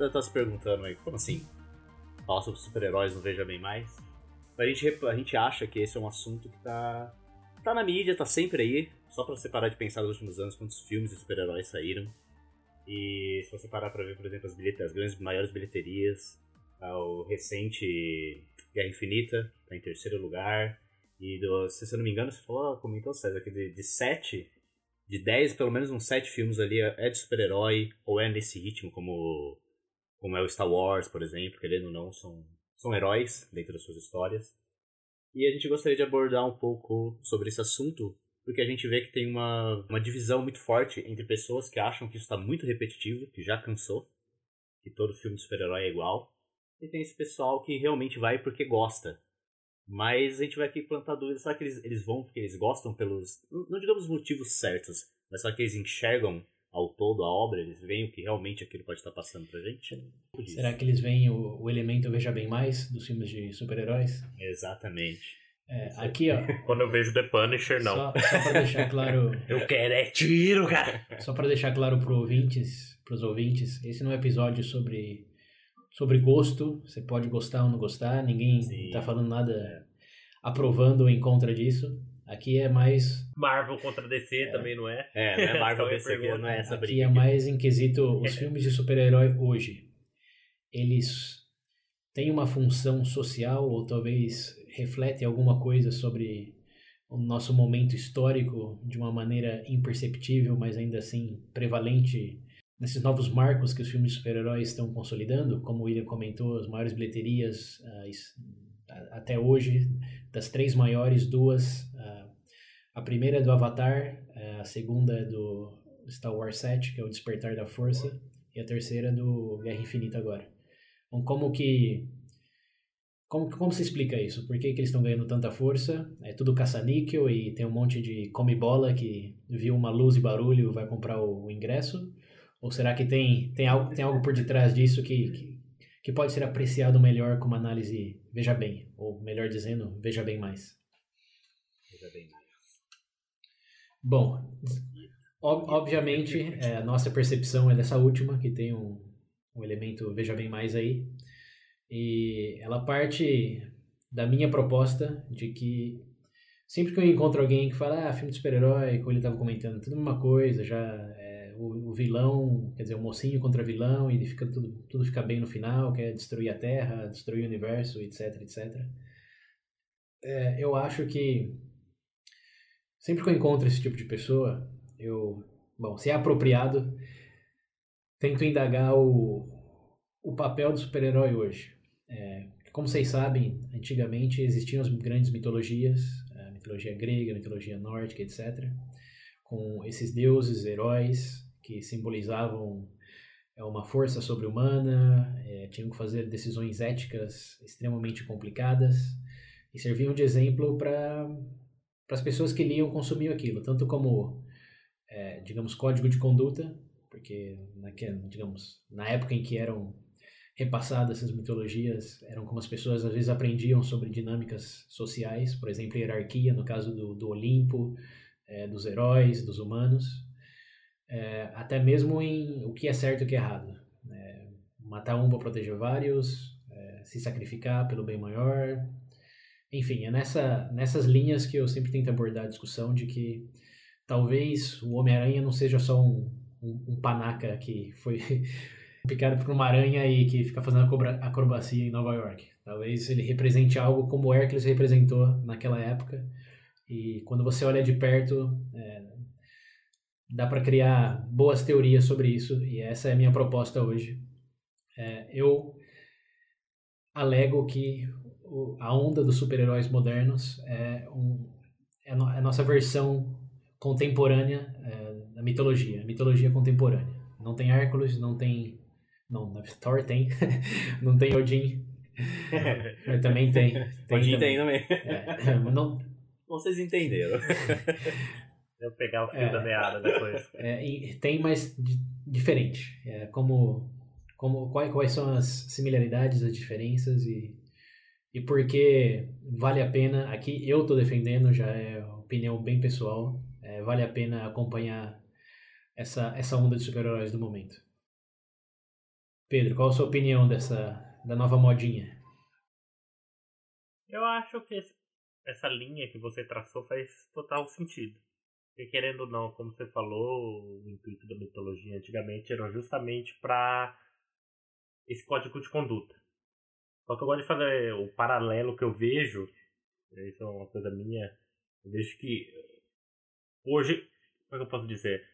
Você tá se perguntando aí, como assim? Falar sobre super-heróis não veja bem mais? A gente, a gente acha que esse é um assunto que tá, tá na mídia, tá sempre aí. Só pra você parar de pensar nos últimos anos quantos filmes de super-heróis saíram. E se você parar pra ver, por exemplo, as, bilhete, as grandes, maiores bilheterias, tá, o recente Guerra Infinita tá em terceiro lugar. E do, se eu não me engano, você falou, comentou, César, que de, de sete, de dez, pelo menos uns sete filmes ali é de super-herói, ou é nesse ritmo, como como é o Star Wars, por exemplo, querendo ou não, são, são heróis dentro das suas histórias. E a gente gostaria de abordar um pouco sobre esse assunto, porque a gente vê que tem uma, uma divisão muito forte entre pessoas que acham que isso está muito repetitivo, que já cansou, que todo filme de super-herói é igual, e tem esse pessoal que realmente vai porque gosta. Mas a gente vai aqui plantar dúvidas, será que eles, eles vão porque eles gostam pelos, não digamos motivos certos, mas só que eles enxergam ao todo a obra, eles veem o que realmente aquilo pode estar passando pra gente? Será que eles veem o, o elemento Veja Bem Mais dos filmes de super-heróis? Exatamente. É, aqui, ó. Quando eu vejo The Punisher, não. Só, só pra deixar claro. eu quero é tiro, cara! Só pra deixar claro pro ouvintes, pros ouvintes, esse não é um episódio sobre, sobre gosto. Você pode gostar ou não gostar, ninguém Sim. tá falando nada aprovando ou em contra disso. Aqui é mais. Marvel contra DC é. também não é? É, não é Marvel DC, não é essa briga. Aqui é mais em quesito os filmes de super-herói hoje. Eles têm uma função social ou talvez refletem alguma coisa sobre o nosso momento histórico de uma maneira imperceptível, mas ainda assim prevalente nesses novos marcos que os filmes de super-heróis estão consolidando, como o William comentou, as maiores bilheterias uh, até hoje, das três maiores, duas uh, a primeira é do Avatar, é, a segunda é do Star Wars 7, que é o Despertar da Força, e a terceira é do Guerra Infinita agora. Então, como que como, como se explica isso? Por que, que eles estão ganhando tanta força? É tudo caça-níquel e tem um monte de come-bola que viu uma luz e barulho vai comprar o, o, ingresso? Ou será que tem, tem, algo, tem algo por detrás disso que, que, que pode ser apreciado melhor com uma análise veja bem? Ou melhor dizendo, veja bem mais? Veja bem mais. Bom, ob obviamente, é, a nossa percepção é dessa última, que tem um, um elemento, veja bem mais aí. E ela parte da minha proposta de que sempre que eu encontro alguém que fala, ah, filme de super-herói, como ele estava comentando, tudo a mesma coisa, já é, o, o, vilão, quer dizer, o mocinho contra vilão, e fica, tudo, tudo fica bem no final, quer destruir a Terra, destruir o universo, etc, etc. É, eu acho que Sempre que eu encontro esse tipo de pessoa, eu, bom, se é apropriado, tento indagar o, o papel do super-herói hoje. É, como vocês sabem, antigamente existiam as grandes mitologias, a mitologia grega, a mitologia nórdica, etc., com esses deuses, heróis, que simbolizavam é, uma força sobre-humana, é, tinham que fazer decisões éticas extremamente complicadas e serviam de exemplo para para as pessoas que liam consumiam aquilo, tanto como, é, digamos, código de conduta, porque, na, digamos, na época em que eram repassadas essas mitologias, eram como as pessoas às vezes aprendiam sobre dinâmicas sociais, por exemplo, hierarquia, no caso do, do Olimpo, é, dos heróis, dos humanos, é, até mesmo em o que é certo e o que é errado. É, matar um para proteger vários, é, se sacrificar pelo bem maior, enfim, é nessa, nessas linhas que eu sempre tento abordar a discussão de que talvez o Homem-Aranha não seja só um, um, um, panaca que foi picado por uma aranha e que fica fazendo acrobacia em Nova York. Talvez ele represente algo como o Hércules representou naquela época. E quando você olha de perto, é, dá para criar boas teorias sobre isso. E essa é a minha proposta hoje. É, eu alego que a onda dos super-heróis modernos é, um, é, no, é, a nossa versão contemporânea é, da mitologia, mitologia contemporânea. Não tem Hércules, não tem Não, na Thor tem. não tem Odin. Mas também tem. tem Odin também. tem também. É, mas não, Vocês entenderam. Eu pegar o fio É. da meada depois. é, tem, mas di- diferente. É, como, como quais, quais são as similaridades, as diferenças e, e por que vale a pena. Aqui eu estou defendendo, já é opinião bem pessoal. é, vale a pena acompanhar essa, essa onda de super-heróis do momento. Pedro, qual a sua opinião dessa da nova modinha? Eu acho que essa linha que você traçou faz total sentido. Porque querendo ou não, como você falou, o intuito da mitologia antigamente era justamente para esse código de conduta. Só que eu gosto de fazer o paralelo que eu vejo, isso é uma coisa minha, eu vejo que hoje, como é que eu posso dizer?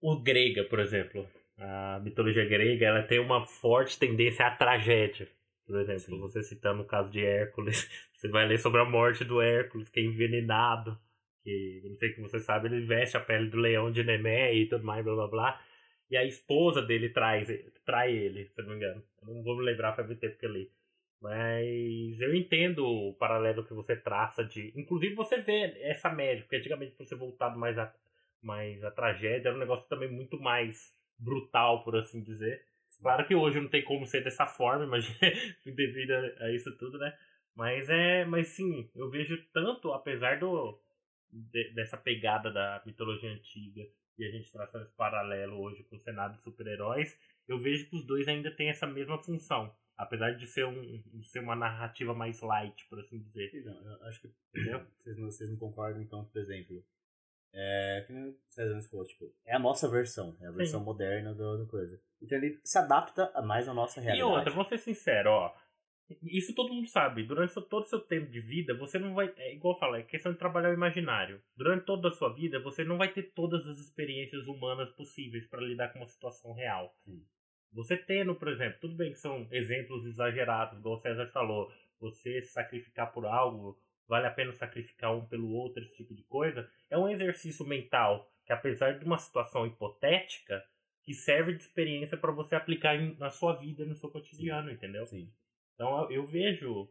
O grega, por exemplo, a mitologia grega, ela tem uma forte tendência à tragédia. Por exemplo, Sim. você citando o caso de Hércules, você vai ler sobre a morte do Hércules, que é envenenado, que não sei que você sabe, ele veste a pele do leão de Nemé e tudo mais, blá blá blá. E a esposa dele traz, trai ele, se não me engano. Eu não vou me lembrar para ver tempo que eu li. Mas eu entendo o paralelo que você traça de. Inclusive você vê essa média, porque antigamente pra você voltado mais a, mais a tragédia era um negócio também muito mais brutal, por assim dizer. Claro que hoje não tem como ser dessa forma, mas devido a, a isso tudo, né? Mas é. Mas sim, eu vejo tanto, apesar do. de- dessa pegada da mitologia antiga e a gente traçando esse paralelo hoje com o cenário de super-heróis, eu vejo que os dois ainda têm essa mesma função. Apesar de ser, um, de ser uma narrativa mais light, por assim dizer. Não, eu acho que vocês não, vocês não concordam, então, por exemplo. É, que nem César falou, tipo, é a nossa versão, é a versão moderna do, do coisa. Então ele se adapta mais à nossa E realidade. outra, vou ser sincero, ó. Isso todo mundo sabe. Durante todo o seu tempo de vida, você não vai. É igual eu falo, é questão de trabalhar o imaginário. Durante toda a sua vida, você não vai ter todas as experiências humanas possíveis para lidar com uma situação real. Sim. Você tendo, por exemplo, tudo bem que são exemplos exagerados, igual o César falou, você se sacrificar por algo, vale a pena sacrificar um pelo outro, esse tipo de coisa, é um exercício mental que, apesar de uma situação hipotética, que serve de experiência para você aplicar na sua vida, no seu cotidiano, entendeu? Sim. Então eu, vejo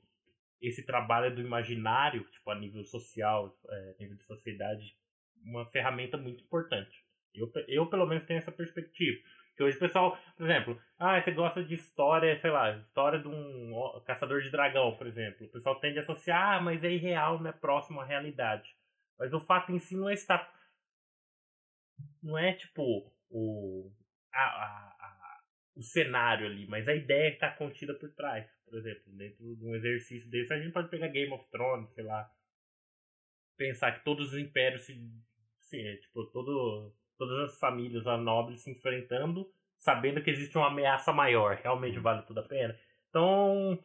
esse trabalho do imaginário, tipo, a nível social, é, a nível de sociedade, uma ferramenta muito importante. Eu, eu pelo menos tenho essa perspectiva. Que hoje o pessoal, por exemplo, ah, você gosta de história, sei lá, história de um caçador de dragão, por exemplo. O pessoal tende a associar, ah, mas é irreal, não é próximo à realidade. Mas o fato em si não é estar. Não é tipo o. a- a- a- o cenário ali, mas a ideia que está contida por trás. Por exemplo, dentro de um exercício desse, a gente pode pegar Game of Thrones, sei lá. Pensar que todos os impérios se. se é, tipo, todo, todas as famílias lá nobres se enfrentando, sabendo que existe uma ameaça maior. Realmente vale tudo a pena. Então,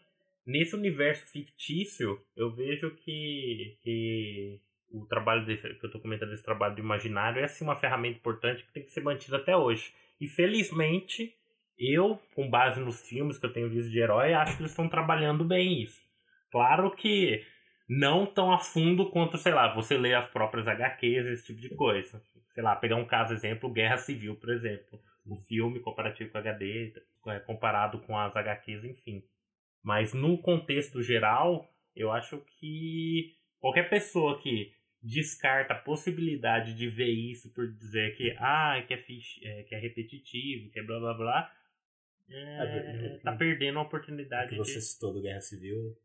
nesse universo fictício, eu vejo que, que o trabalho desse, que eu tô comentando desse trabalho do imaginário é assim uma ferramenta importante que tem que ser mantida até hoje. E felizmente, eu, com base nos filmes que eu tenho visto de herói, acho que eles estão trabalhando bem isso. Claro que não tão a fundo quanto, sei lá, você lê as próprias HQs, esse tipo de coisa. Sei lá, pegar um caso, exemplo, Guerra Civil, por exemplo. O filme comparativo com HD, é, comparado com as HQs, enfim. Mas no contexto geral, eu acho que qualquer pessoa que descarta a possibilidade de ver isso por dizer que ah, que é, fix- é, que é repetitivo, que é blá blá blá, é, É, tá perdendo a oportunidade que você de. citou do Guerra Civil,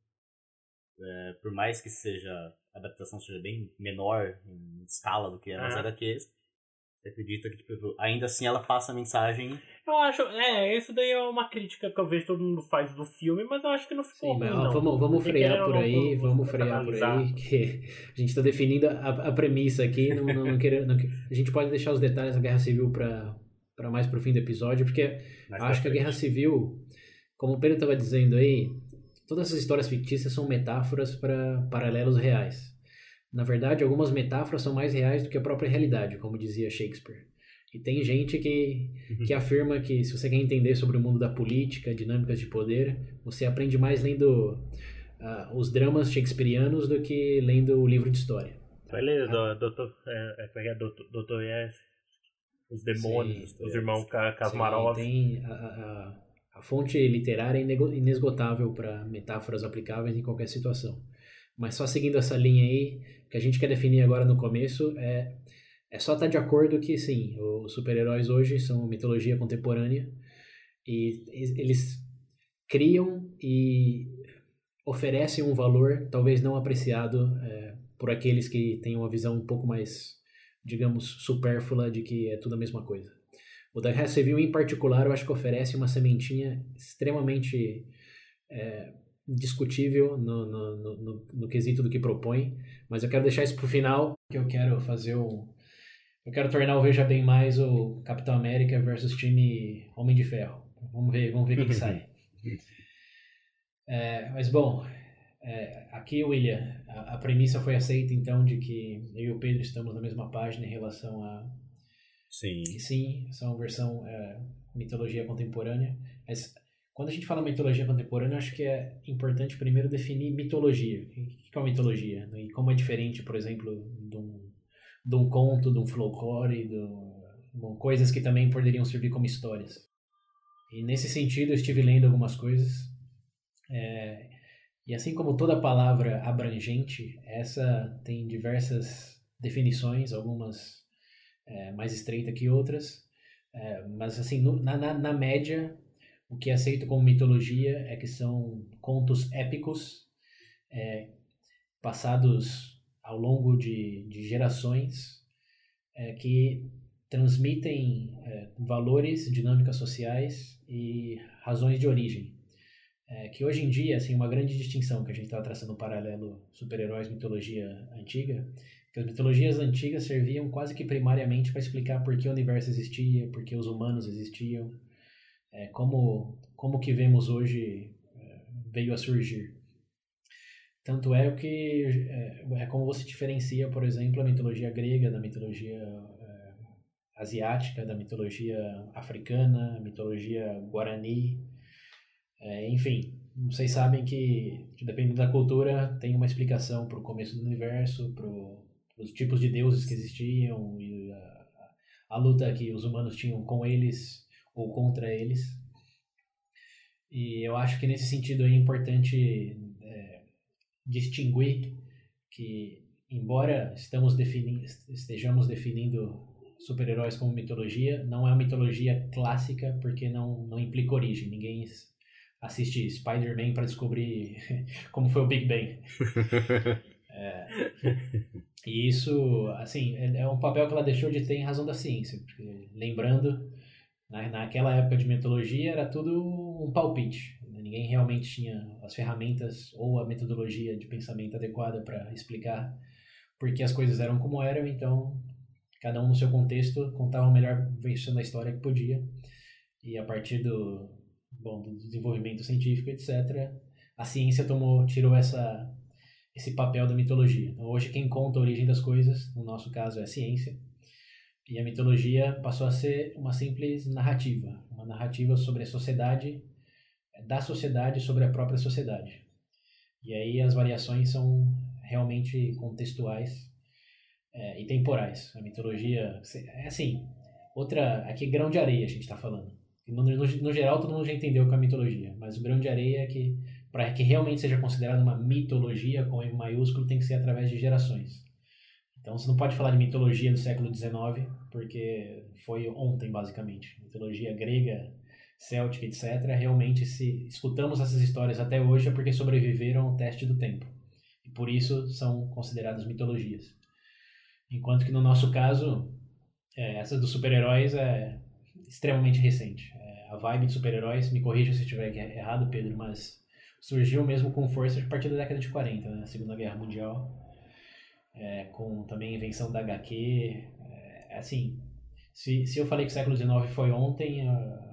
é, por mais que seja a adaptação seja bem menor em escala do que as Aham. HQs, você acredita que tipo, ainda assim ela passa a mensagem Eu acho, é, isso daí é uma crítica que eu vejo todo mundo faz do filme, mas eu acho que não ficou Sim, mas ruim, ó, não. vamos, vamos frear querendo por aí, vamos a frear por aí, que a gente está definindo a, a premissa aqui, não, não, não querer, não- a gente pode deixar os detalhes da Guerra Civil para mais pro fim do episódio, porque mais acho que a Guerra Civil, como o Pedro estava dizendo aí, todas essas histórias fictícias são metáforas para paralelos reais. Na verdade, algumas metáforas são mais reais do que a própria realidade, como dizia Shakespeare. E tem gente que, que afirma que se você quer entender sobre o mundo da política, dinâmicas de poder, você aprende mais lendo ah, os dramas shakespearianos do que lendo o livro de história. Vai ler, do- doutor. É, é? doutor, doutor Yes. Os demônios, Sim, os é. irmãos Kasmarov. tem a, a, a- fonte literária é inesgotável para metáforas aplicáveis em qualquer situação. Mas só seguindo essa linha aí, o que a gente quer definir agora no começo é, é só estar de acordo que, sim, os super-heróis hoje são mitologia contemporânea e es- eles criam e oferecem um valor talvez não apreciado é, por aqueles que têm uma visão um pouco mais, digamos, supérflua de que é tudo a mesma coisa. O da Guerra Civil, em particular, eu acho que oferece uma sementinha extremamente é, discutível no, no, no, no, quesito do que propõe, mas eu quero deixar isso para o final, que eu quero fazer um... Eu quero tornar o Veja Bem Mais o Capitão América versus time Homem de Ferro. Vamos ver, vamos ver quem que sai. É, mas, bom, é, aqui, William, a, a premissa foi aceita, então, de que eu e o Pedro estamos na mesma página em relação a Sim. sim, essa é versão é, mitologia contemporânea. Mas quando a gente fala mitologia contemporânea, acho que é importante primeiro definir mitologia. O que é uma mitologia? né? E como é diferente, por exemplo, de um, de um conto, de um folclore, de bom, coisas que também poderiam servir como histórias. E nesse sentido, eu estive lendo algumas coisas. é, e assim como toda palavra abrangente, essa tem diversas definições, algumas é, mais estreita que outras. É, mas, assim, no- na, na, na média, o que é aceito como mitologia é que são contos épicos é, passados ao longo de, de gerações é, que transmitem é, valores, dinâmicas sociais e razões de origem. É, que hoje em dia, assim, uma grande distinção que a gente estava traçando um paralelo super-heróis, mitologia antiga, que as mitologias antigas serviam quase que primariamente para explicar por que o universo existia, por que os humanos existiam, é, como, como que vemos hoje é, veio a surgir. Tanto é que é, é como você diferencia, por exemplo, a mitologia grega da mitologia é, asiática, da mitologia africana, a mitologia guarani, é, enfim, vocês sabem que, dependendo da cultura, tem uma explicação para o começo do universo, para os tipos de deuses que existiam e a, a luta que os humanos tinham com eles ou contra eles. E eu acho que nesse sentido é importante é, distinguir que, embora estamos defini estejamos definindo super-heróis como mitologia, não é uma mitologia clássica porque não, não implica origem. Ninguém assiste Spider-Man para descobrir como foi o Big Bang. É, e isso, assim, é, é um papel que ela deixou de ter em razão da ciência. Porque, lembrando, na, naquela época de mitologia era tudo um palpite. né? Ninguém realmente tinha as ferramentas ou a metodologia de pensamento adequada para explicar por que as coisas eram como eram. Então, cada um no seu contexto contava a melhor versão da história que podia. E a partir do, bom, do desenvolvimento científico, etc., a ciência tomou, tirou essa, esse papel da mitologia. Então, hoje, quem conta a origem das coisas, no nosso caso, é a ciência. E a mitologia passou a ser uma simples narrativa uma narrativa sobre a sociedade, da sociedade sobre a própria sociedade. E aí as variações são realmente contextuais é, e temporais. A mitologia é assim, outra aqui grão de areia a gente está falando. No, no, no, geral todo mundo já entendeu o que é mitologia, mas o grão de areia é que para que realmente seja considerado uma mitologia com M maiúsculo tem que ser através de gerações. Então você não pode falar de mitologia do século XIX porque foi ontem basicamente. Mitologia grega, céltica, etc. Realmente se escutamos essas histórias até hoje é porque sobreviveram ao teste do tempo e por isso são consideradas mitologias. Enquanto que no nosso caso é, essa dos super-heróis é extremamente recente. É, a vibe de super-heróis, me corrija se estiver errado, Pedro, mas surgiu mesmo com força a partir da década de 40, né? Segunda Guerra Mundial, é, com também a invenção da HQ. É, assim, se, se eu falei que o século XIX foi ontem,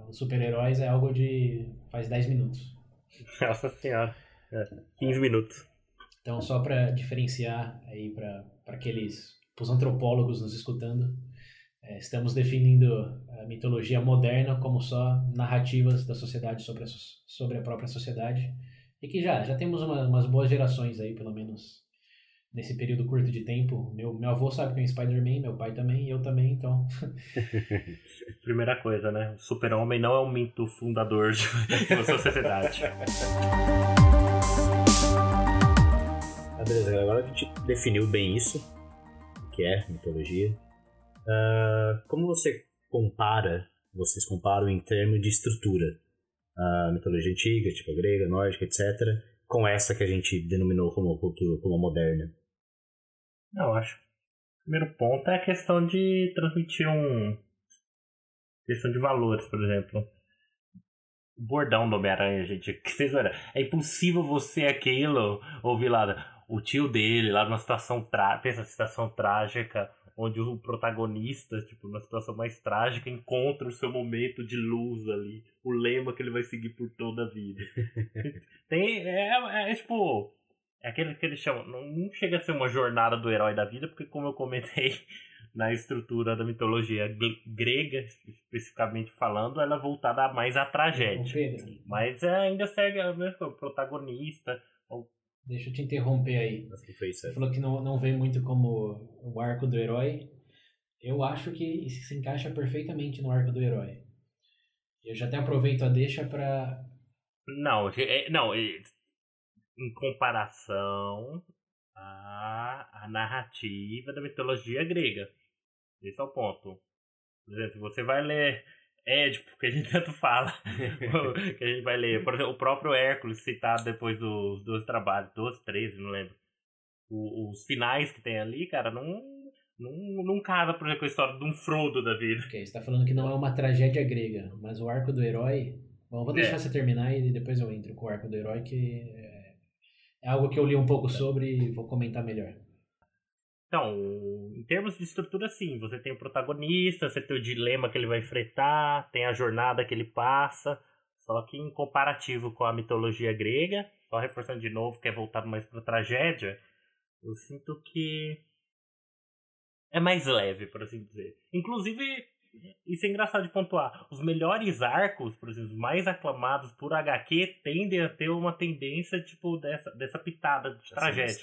os super-heróis é algo de faz 10 minutos. Nossa senhora, é, 15 minutos. Então, só para diferenciar aí para aqueles os antropólogos nos escutando, estamos definindo a mitologia moderna como só narrativas da sociedade sobre a, sobre a própria sociedade e que já já temos uma, umas boas gerações aí pelo menos nesse período curto de tempo. Meu, meu avô sabe que é um Spider-Man, meu pai também, eu também, então. Primeira coisa, né? O super-homem não é um mito fundador de uma sociedade. Ah, beleza, agora a gente definiu bem isso, o que é mitologia. Uh, como você compara, vocês comparam em termos de estrutura, a mitologia antiga, tipo a grega, nórdica, etc., com essa que a gente denominou como cultura, como moderna? Não, acho. O primeiro ponto é a questão de transmitir um. questão de valores, por exemplo. O bordão do Homem-Aranha, gente. Que vocês olham, é impossível você aquilo ouvir lá o tio dele, lá numa situação. Pensa situação trágica, onde o protagonista, tipo, numa situação mais trágica, encontra o seu momento de luz ali, o lema que ele vai seguir por toda a vida. Tem, é, é, é, tipo, é aquele que eles chamam, não chega a ser uma jornada do herói da vida, porque como eu comentei na estrutura da mitologia grega, especificamente falando, ela é voltada mais à tragédia. Mas ainda segue o mesmo protagonista, Deixa eu te interromper aí. Você falou que não, não vê muito como o arco do herói. Eu acho que isso se encaixa perfeitamente no arco do herói. Eu já até aproveito a deixa para Não, é, não, é, em comparação à, à narrativa da mitologia grega. Esse é o ponto. Por exemplo, você vai ler Édipo, que a gente tanto fala, que a gente vai ler. Por exemplo, o próprio Hércules, citado depois dos dois trabalhos, 12, 13, não lembro. O, os finais que tem ali, cara, não, não, não casa, por exemplo, com a história de um Frodo da vida. Ok, você tá falando que não é uma tragédia grega, mas o arco do herói. Bom, vou deixar é. você terminar e depois eu entro com o arco do herói, que é, é algo que eu li um pouco sobre e vou comentar melhor. Então, termos de estrutura, sim. Você tem o protagonista, você tem o dilema que ele vai enfrentar, tem a jornada que ele passa. Só que em comparativo com a mitologia grega, só reforçando de novo que é voltado mais para tragédia, eu sinto que é mais leve, por assim dizer. Inclusive, isso é engraçado de pontuar. Os melhores arcos, por exemplo, os mais aclamados por HQ, tendem a ter uma tendência, tipo, dessa, dessa pitada de tragédia.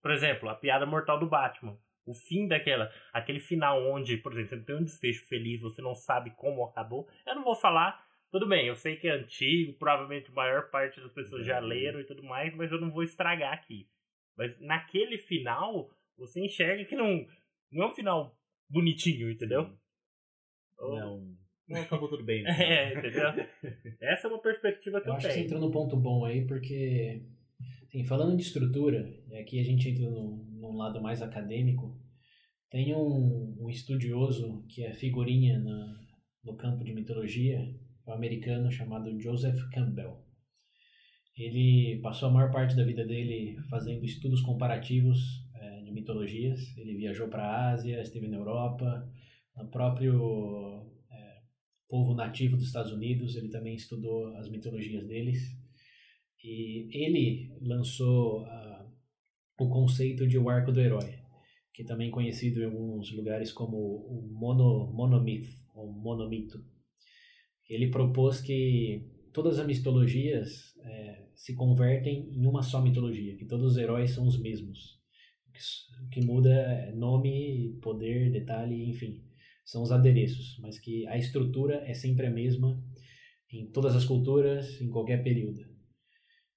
Por exemplo, a piada mortal do Batman. O fim daquela, aquele final onde, por exemplo, você não tem um desfecho feliz, você não sabe como acabou. Eu não vou falar, tudo bem, eu sei que é antigo, provavelmente a maior parte das pessoas já uhum. leram e tudo mais, mas eu não vou estragar aqui. Mas naquele final, você enxerga que não, não é um final bonitinho, entendeu? Não. Não acabou tudo bem. Né? É, entendeu? Essa é uma perspectiva que eu, eu acho tenho. que você entrou num ponto bom aí, porque, assim, falando de estrutura, e aqui a gente entra num, num lado mais acadêmico, tem um, um estudioso que é figurinha na, no campo de mitologia, um americano chamado Joseph Campbell. Ele passou a maior parte da vida dele fazendo estudos comparativos é, de mitologias. Ele viajou para a Ásia, esteve na Europa, o próprio é, povo nativo dos Estados Unidos, ele também estudou as mitologias deles. E ele lançou uh, o conceito de o arco do herói, que também é conhecido em alguns lugares como o mono, monomito, ou monomito. Ele propôs que todas as mitologias é, se convertem em uma só mitologia, que todos os heróis são os mesmos. O que muda é nome, poder, detalhe, enfim são os adereços, mas que a estrutura é sempre a mesma em todas as culturas, em qualquer período.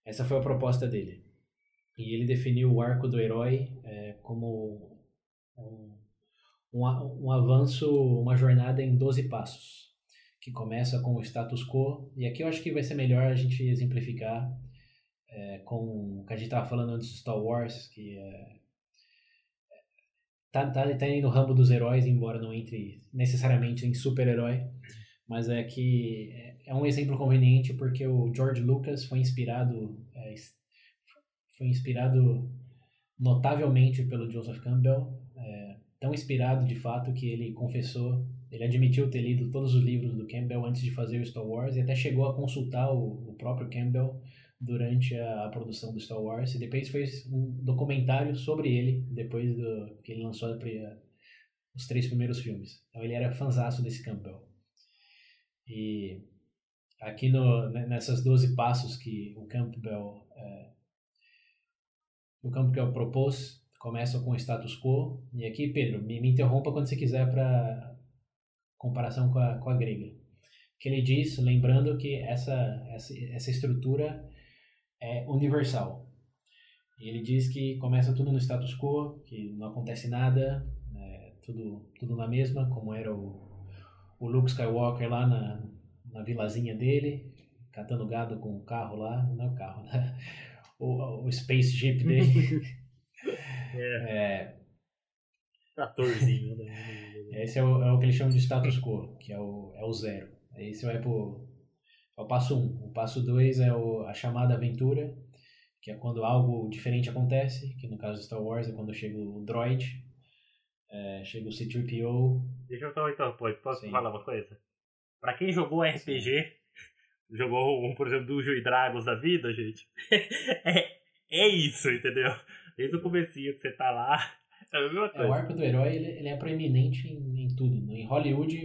Essa foi a proposta dele. E ele definiu o arco do herói é, como um, um, um avanço, uma jornada em 12 passos, que começa com o status quo. E aqui eu acho que vai ser melhor a gente exemplificar é, com o que a gente estava falando antes de Star Wars, que é tá, tá, tá indo no ramo dos heróis, embora não entre necessariamente em super-herói. Mas é que é, um exemplo conveniente porque o George Lucas foi inspirado é, foi inspirado notavelmente pelo Joseph Campbell, é, tão inspirado de fato que ele confessou, ele admitiu ter lido todos os livros do Campbell antes de fazer o Star Wars e até chegou a consultar o, o próprio Campbell durante a, a, produção do Star Wars e depois fez um documentário sobre ele depois do, que ele lançou a, os três primeiros filmes. Então ele era fanzaço desse Campbell. E aqui no, nessas 12 passos que o Campbell, é, o Campbell propôs, começa com o status quo. E aqui, Pedro, me, me interrompa quando você quiser para comparação com a, com a grega. Que ele diz, lembrando que essa, essa, essa estrutura é universal. Ele diz que começa tudo no status quo, que não acontece nada, é, tudo, tudo na mesma, como era o, o Luke Skywalker lá na, na vilazinha dele, catando gado com o carro lá, não é o carro, né? O, o Space Jeep dele. É, é, Tratorzinho, né? esse é o, é o que eles chamam de status quo, que é o, é o zero. Aí você vai pro é o passo 1. Um. O passo 2 é o, a chamada aventura, que é quando algo diferente acontece, que no caso de Star Wars é quando chega o droid, é, chega o C-3PO. Deixa eu só então, pô, posso Sim. falar uma coisa? Pra quem jogou RPG, jogou um, por exemplo, Dungeons e Dragons da vida, gente, é, é isso, entendeu? Desde o comecinho que você tá lá, é a mesma É, o coisa. arco do herói ele, ele é proeminente em, em tudo. Em Hollywood,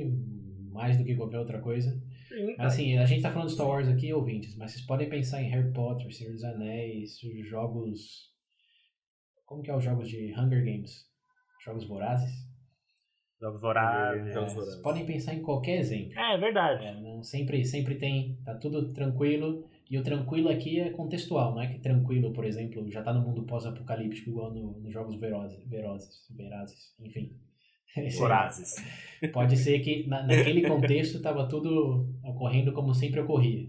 mais do que qualquer outra coisa. Sim, Mas assim, a gente tá falando de Star Wars aqui, ouvintes, mas vocês podem pensar em Harry Potter, Senhor dos Anéis, jogos. Como que é os jogos de Hunger Games? Jogos vorazes? Jogos Vorazes. É, Jogos vocês Vorazes. podem pensar em qualquer exemplo. É, é verdade. É, não, sempre, sempre tem, tá tudo tranquilo. E o tranquilo aqui é contextual, não é que tranquilo, por exemplo, já tá no mundo pós-apocalíptico igual no- nos jogos Verozes, Verozes, Verazes, enfim. Vorazes. Pode ser que na, naquele contexto estava tudo ocorrendo como sempre ocorria.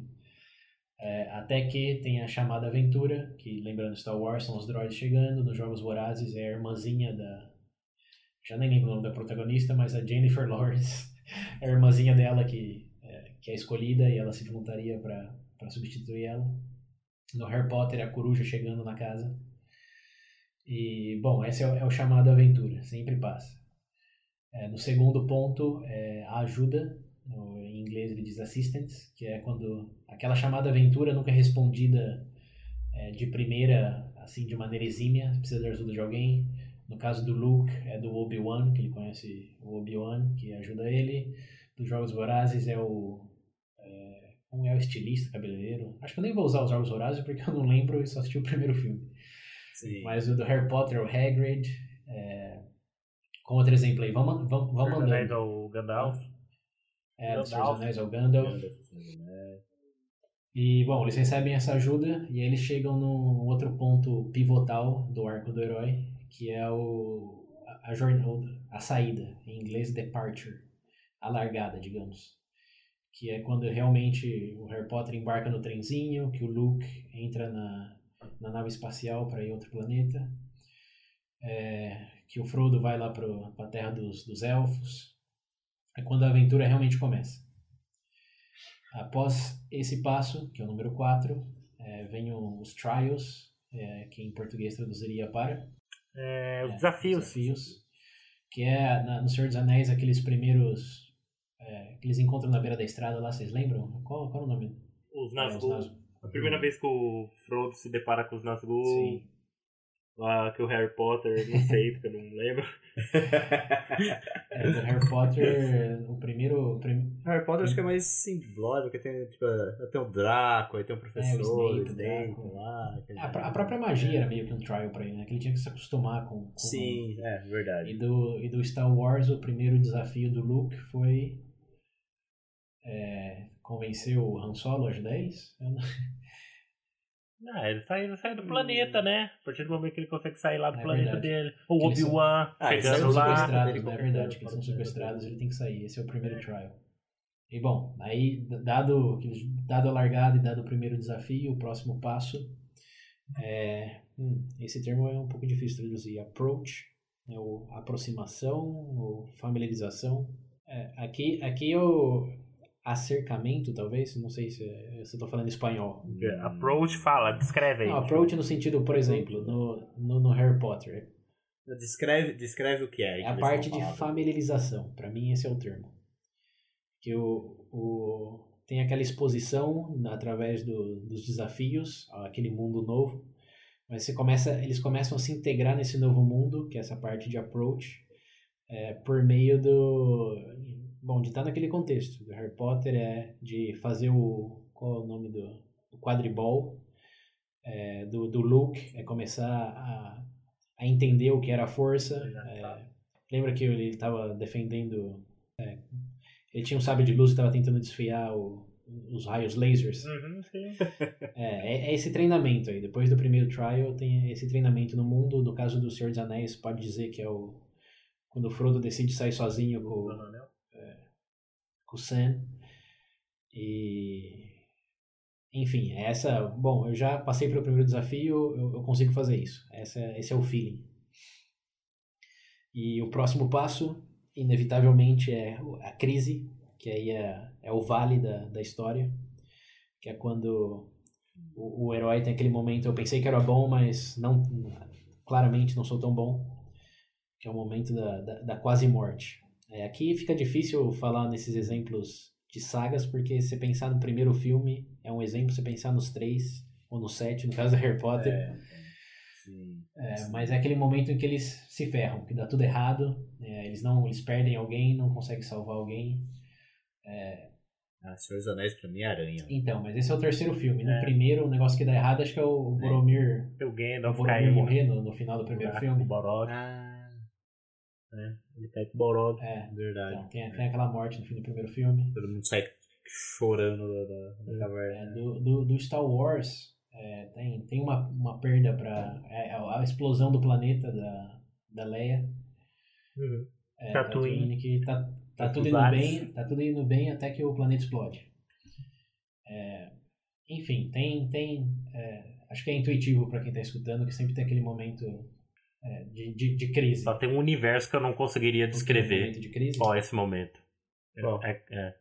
É, até que tem a chamada aventura, que lembrando Star Wars são os droids chegando, nos Jogos Vorazes é a irmãzinha da. Já nem lembro o nome da protagonista, mas a Jennifer Lawrence é a irmãzinha dela que é, que é escolhida e ela se juntaria para substituir ela. No Harry Potter a coruja chegando na casa. E, bom, esse é o, é o chamado aventura, sempre passa. É, no segundo ponto, é a ajuda, no, em inglês ele diz assistance, que é quando aquela chamada aventura nunca é respondida é, de primeira, assim, de maneira exímia, precisa da ajuda de alguém. No caso do Luke, é do Obi-Wan, que ele conhece o Obi-Wan, que ajuda ele. Dos Jogos Vorazes é o... É, como é o estilista, cabeleireiro? Acho que eu nem vou usar os Jogos Vorazes porque eu não lembro e só assisti o primeiro filme. Sim. Mas o do Harry Potter é o Hagrid. É... Com outro exemplo aí, vamos, vamos, vamos dos Anéis mandando. é o Gandalf. É, do Senhor dos Gandalf. Anéis é o Gandalf. E, bom, eles recebem essa ajuda e aí eles chegam num outro ponto pivotal do arco do herói, que é o, a, jornada, a saída, em inglês departure, a largada, digamos. Que é quando realmente o Harry Potter embarca no trenzinho, que o Luke entra na, na nave espacial para ir a outro planeta, é, que o Frodo vai lá para a Terra dos, dos Elfos. É quando a aventura realmente começa. Após esse passo, que é o número 4, é, vem os Trials, é, que em português traduziria para É, os é, desafios. desafios, que é na- no Senhor dos Anéis aqueles primeiros é, que eles encontram na beira da estrada lá, vocês lembram? Qual, qual é o nome? Os É, Nazgûl. os Nazgûl. A primeira vez que o Frodo se depara com os Nazgûl, Sim. Lá que o Harry Potter, não sei, porque eu não lembro. É, do Harry Potter, o primeiro. o prim- Harry Potter acho que é mais simbológico, porque tem, tipo, tem o Draco, aí tem o professor, É, o o Snape, Snape, o Draco. lá. aquele- A, pr- a própria magia era meio que um trial pra ele, né? Que ele tinha que se acostumar com. com Sim, é, verdade. E do, e do Star Wars, o primeiro desafio do Luke foi é, convencer o Han Solo, acho 10? Eu não- Ah, ele sai, ele sai do planeta, né? A partir do momento que ele consegue sair lá do É planeta verdade. dele. O são- Obi-Wan Ah, eles Eles chegando são são lá. não é verdade, que eles são sequestrados, ele tem que sair. Esse é o primeiro trial. E bom, aí, dado, que- dado a largada e dado o primeiro desafio, o próximo passo é. hum, esse termo é um pouco difícil de traduzir. Approach, né, ou aproximação, ou familiarização. É, aqui, aqui é o acercamento, talvez, não sei se, se eu tô falando espanhol. Approach fala, descreve aí. Não, approach no sentido, por exemplo, no, no, no Harry Potter. Descreve, descreve o que é. É a parte de familiarização. Para mim, esse é o termo. Que o, o, tem aquela exposição na- através do, dos desafios, aquele mundo novo. Mas você começa, eles começam a se integrar nesse novo mundo, que é essa parte de approach, é, por meio do. Bom, de estar naquele contexto. Do Harry Potter é de fazer o. Qual é o nome do. O quadribol. É, do, do Luke é começar a, a entender o que era a força. Já É, sabe. lembra que ele estava defendendo. é, ele tinha um sábio de luz e estava tentando desfiar o- os raios lasers. Uhum, sim. É, é, é esse treinamento aí. Depois do primeiro trial, tem esse treinamento no mundo. No caso do Senhor dos Anéis, pode dizer que é o. Quando o Frodo decide sair sozinho com. Com o. E. Enfim, é essa. Bom, eu já passei pelo primeiro desafio, eu, eu consigo fazer isso. Essa, esse é o feeling. E o próximo passo, inevitavelmente, é a crise, que aí é, é o vale da, da história. Que é quando o, o herói tem aquele momento. Eu pensei que era bom, mas não claramente não sou tão bom. Que é o momento da, da, da quase morte. É, aqui fica difícil falar nesses exemplos de sagas, porque se você pensar no primeiro filme, é um exemplo, se você pensar nos três, ou no sete, no caso do Harry Potter, É, sim. é, mas é aquele momento em que eles se ferram, que dá tudo errado, é, eles não eles perdem alguém, não conseguem salvar alguém. Ah, Senhor dos Anéis pra mim é aranha. Então, mas esse é o terceiro filme. No É. primeiro, o negócio que dá errado, acho que é o Boromir, O o Gandalf Boromir morrer no, no final do primeiro filme. o Borog. Ah, Ele cai com o Borog. É, verdade. então, tem, tem aquela morte no fim do primeiro filme. Todo mundo sai chorando da, da, da É, caverna. do, do, do Star Wars é, tem, tem uma, uma perda para é, a explosão do planeta da, da Leia Uhum. é, Tatooine. que tá, tá tudo indo Tatooine. bem tá tudo indo bem até que o planeta explode É, enfim tem tem é, acho que é intuitivo para quem tá escutando que sempre tem aquele momento é, de, de, de crise Só tem um universo que eu não conseguiria Um descrever. momento de crise Ó, esse momento. Qual? É, é.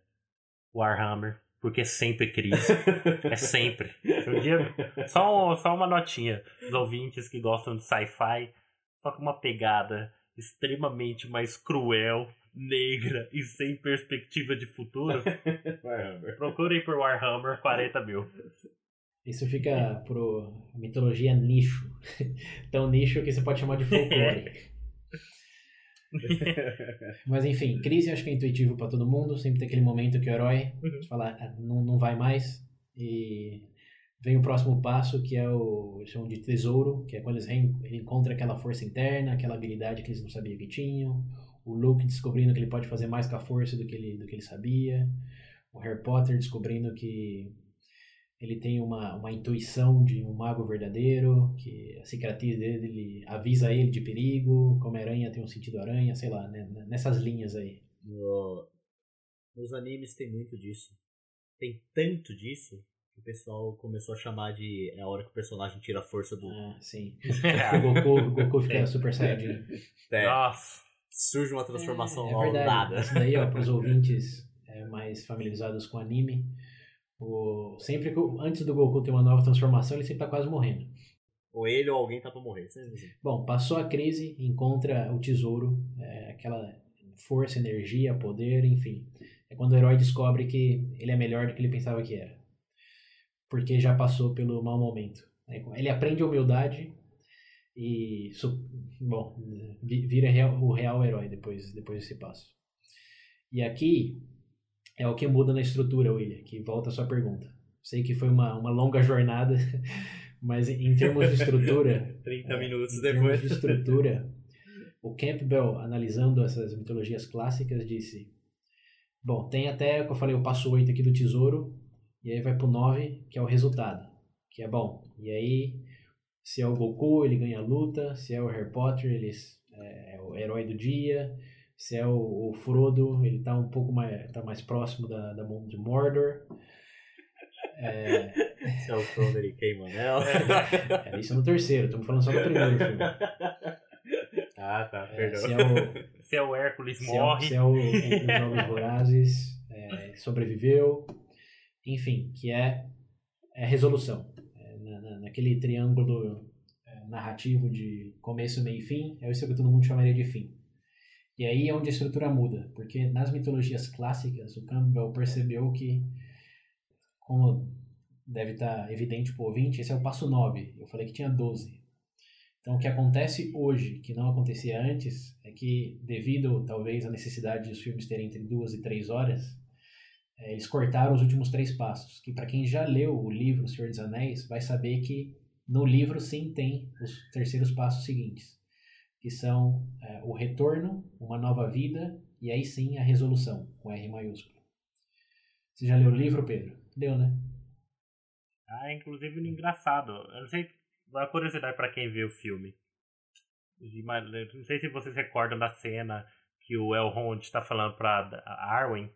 Warhammer. Porque é sempre crise. é sempre. Se um dia- só, um- só uma notinha. Os ouvintes que gostam de sci-fi, só com uma pegada extremamente mais cruel, negra e sem perspectiva de futuro, Warhammer. procurem por Warhammer 40 mil. Isso fica pro mitologia nicho. Tão nicho que você pode chamar de folclore. Mas enfim, crise acho que é intuitivo pra todo mundo. Sempre tem aquele momento que o herói Uhum. fala, "Ah, não, não vai mais. E vem o próximo passo, que é o. Eles chamam de tesouro, que é quando eles reen- ele encontra aquela força interna, aquela habilidade que eles não sabiam que tinham. O Luke descobrindo que ele pode fazer mais com a força do que ele, do que ele sabia. O Harry Potter descobrindo que ele tem uma, uma intuição de um mago verdadeiro, que a cicatriz dele ele avisa ele de perigo, como a aranha tem um sentido aranha, sei lá, né, nessas linhas aí. No- nos animes tem muito disso. Tem tanto disso que o pessoal começou a chamar de. É a hora que o personagem tira a força do. Ah, sim. O Goku, o Goku fica É. super saiyajin. É, Nossa. surge uma transformação É, é nada. Isso daí, ó, pros ouvintes é, mais familiarizados com anime, o, sempre que antes do Goku ter uma nova transformação, ele sempre tá quase morrendo. Ou ele ou alguém tá pra morrer. assim. Bom, passou a crise, encontra o tesouro, é, aquela força, energia, poder, enfim. É quando o herói descobre que ele é melhor do que ele pensava que era. Porque já passou pelo mau momento. né? Ele aprende a humildade e, bom, vi- vira o real herói depois, depois desse passo. E aqui é o que muda na estrutura, William, que volta a sua pergunta. Sei que foi uma, uma longa jornada, mas em termos de estrutura, 30 é, minutos em depois. termos de estrutura, o Campbell, analisando essas mitologias clássicas, disse: Bom, tem até, como eu falei, o passo 8 aqui do tesouro, e aí vai pro 9, que é o resultado, que é bom. E aí, se é o Goku, ele ganha a luta, se é o Harry Potter, ele é, é o herói do dia, se é o, o Frodo, ele tá um pouco mais, tá mais próximo da, da mão de Mordor. É, Se é o Frodo, ele queima nela. é, isso no terceiro, estamos falando só do primeiro filme. ah, tá, É, perdão. se é o, Se é o Hércules se é, morre. se é o, os Jogos Vorazes, é, sobreviveu, enfim, que é, é a resolução. É, na, na- naquele triângulo é, narrativo de começo, meio e fim, é isso que todo mundo chamaria de fim. E aí é onde a estrutura muda, porque nas mitologias clássicas, o Campbell percebeu que, como deve estar evidente para o ouvinte, esse é o passo 9. Eu falei que tinha 12. Então, o que acontece hoje, que não acontecia antes, é que, devido talvez à necessidade dos filmes terem entre duas e três horas, eh, eles cortaram os últimos três passos. Que, para quem já leu o livro O Senhor dos Anéis, vai saber que no livro sim tem os terceiros passos seguintes. Que são é, o retorno, uma nova vida e aí sim a resolução, com R maiúsculo. Você já leu o livro, Pedro? Leu, né? Ah, inclusive engraçado. Eu não sei, uma curiosidade para quem vê o filme. Não sei se vocês recordam da cena que o Elrond está falando para Arwen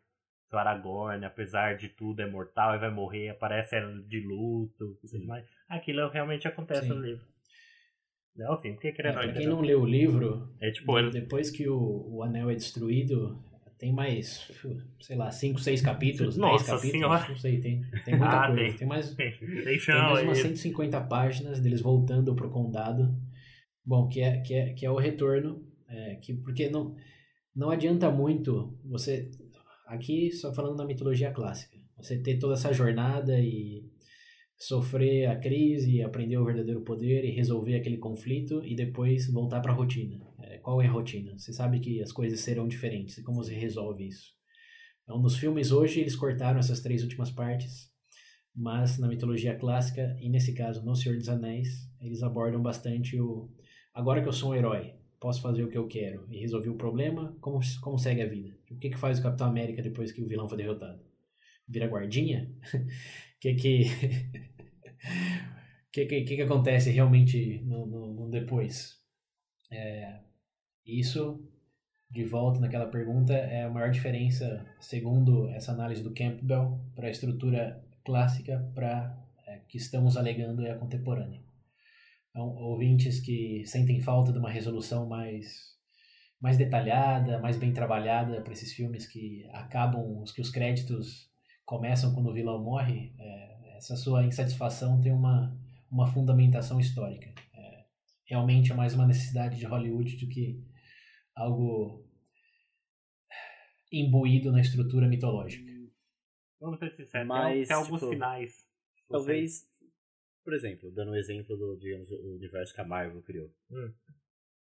que o Aragorn, apesar de tudo, é mortal e vai morrer, aparece ela de luto tudo mais. Aquilo realmente acontece Sim. no livro. Não, enfim, porque querendo é, pra quem não leu o livro, é, tipo, ele... depois que o, o anel é destruído, tem mais, sei lá, 5, 6 capítulos, 10 capítulos, senhora. não sei, tem, tem muita ah, coisa. Tem, tem mais, tem, tem mais umas 150 páginas deles voltando pro condado. Bom, que é, que é, que é o retorno, é, que, porque não, não adianta muito você Aqui, só falando da mitologia clássica. Você ter toda essa jornada e sofrer a crise, aprender o verdadeiro poder e resolver aquele conflito e depois voltar para a rotina. É, qual é a rotina? Você sabe que as coisas serão diferentes e como você resolve isso. Então, nos filmes hoje, eles cortaram essas três últimas partes, mas na mitologia clássica, e nesse caso no Senhor dos Anéis, eles abordam bastante o agora que eu sou um herói, posso fazer o que eu quero e resolvi o problema, como, como segue a vida? O que, que faz o Capitão América depois que o vilão foi derrotado? Vira guardinha? Que que... que, que, que, acontece realmente no, no, no depois? É, isso, de volta naquela pergunta, é a maior diferença, segundo essa análise do Campbell, para a estrutura clássica para é, que estamos alegando é a contemporânea. Então, ouvintes que sentem falta de uma resolução mais mais detalhada, mais bem trabalhada para esses filmes que acabam, os que os créditos começam quando o vilão morre, é, essa sua insatisfação tem uma, uma fundamentação histórica. É, realmente é mais uma necessidade de Hollywood do que algo imbuído na estrutura mitológica. Vamos ser sinceros, Mas, tem, alguns tipo, finais. Talvez por exemplo, dando o um exemplo do, digamos, o universo que a Marvel criou. Hum.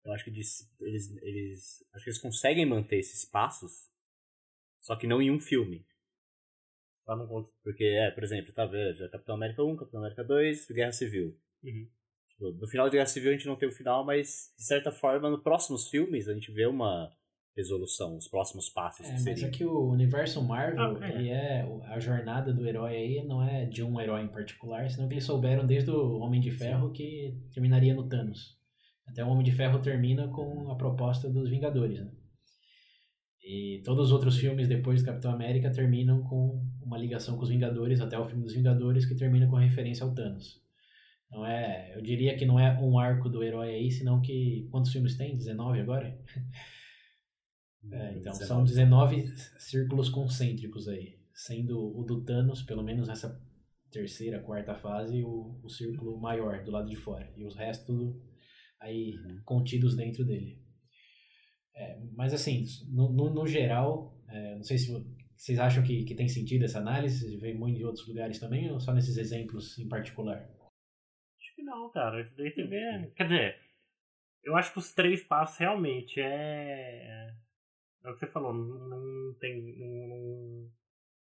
Eu acho que eles, eles, eles, acho que eles conseguem manter esses passos, só que não em um filme. Só não Porque, é, por exemplo, tá vendo? Capitão América 1, Capitão América 2, Guerra Civil. Uhum. Tipo, no final de Guerra Civil a gente não tem o final, mas, de certa forma, nos próximos filmes a gente vê uma resolução, os próximos passos. É, mas é que o universo Marvel, ah, é. ele é a jornada do herói aí não é de um herói em particular, senão que eles souberam desde o Homem de Ferro Sim. que terminaria no Thanos. Até o Homem de Ferro termina com a proposta dos Vingadores, né? E todos os outros filmes depois do Capitão América terminam com uma ligação com os Vingadores, até o filme dos Vingadores que termina com referência ao Thanos. Não é, eu diria que não é um arco do herói aí, senão que quantos filmes tem? 19 agora? É, então 19. são 19 círculos concêntricos aí, sendo o do Thanos, pelo menos nessa terceira, quarta fase, o, o círculo maior do lado de fora. E os restos aí uhum. contidos dentro dele. É, mas assim, no, no, no geral, é, não sei se vocês acham que, que tem sentido essa análise, vem muito de outros lugares também, ou só nesses exemplos em particular? Acho que não, cara. Isso daí você vê. Quer dizer, eu acho que os três passos realmente é é o que você falou, não, tem. Não,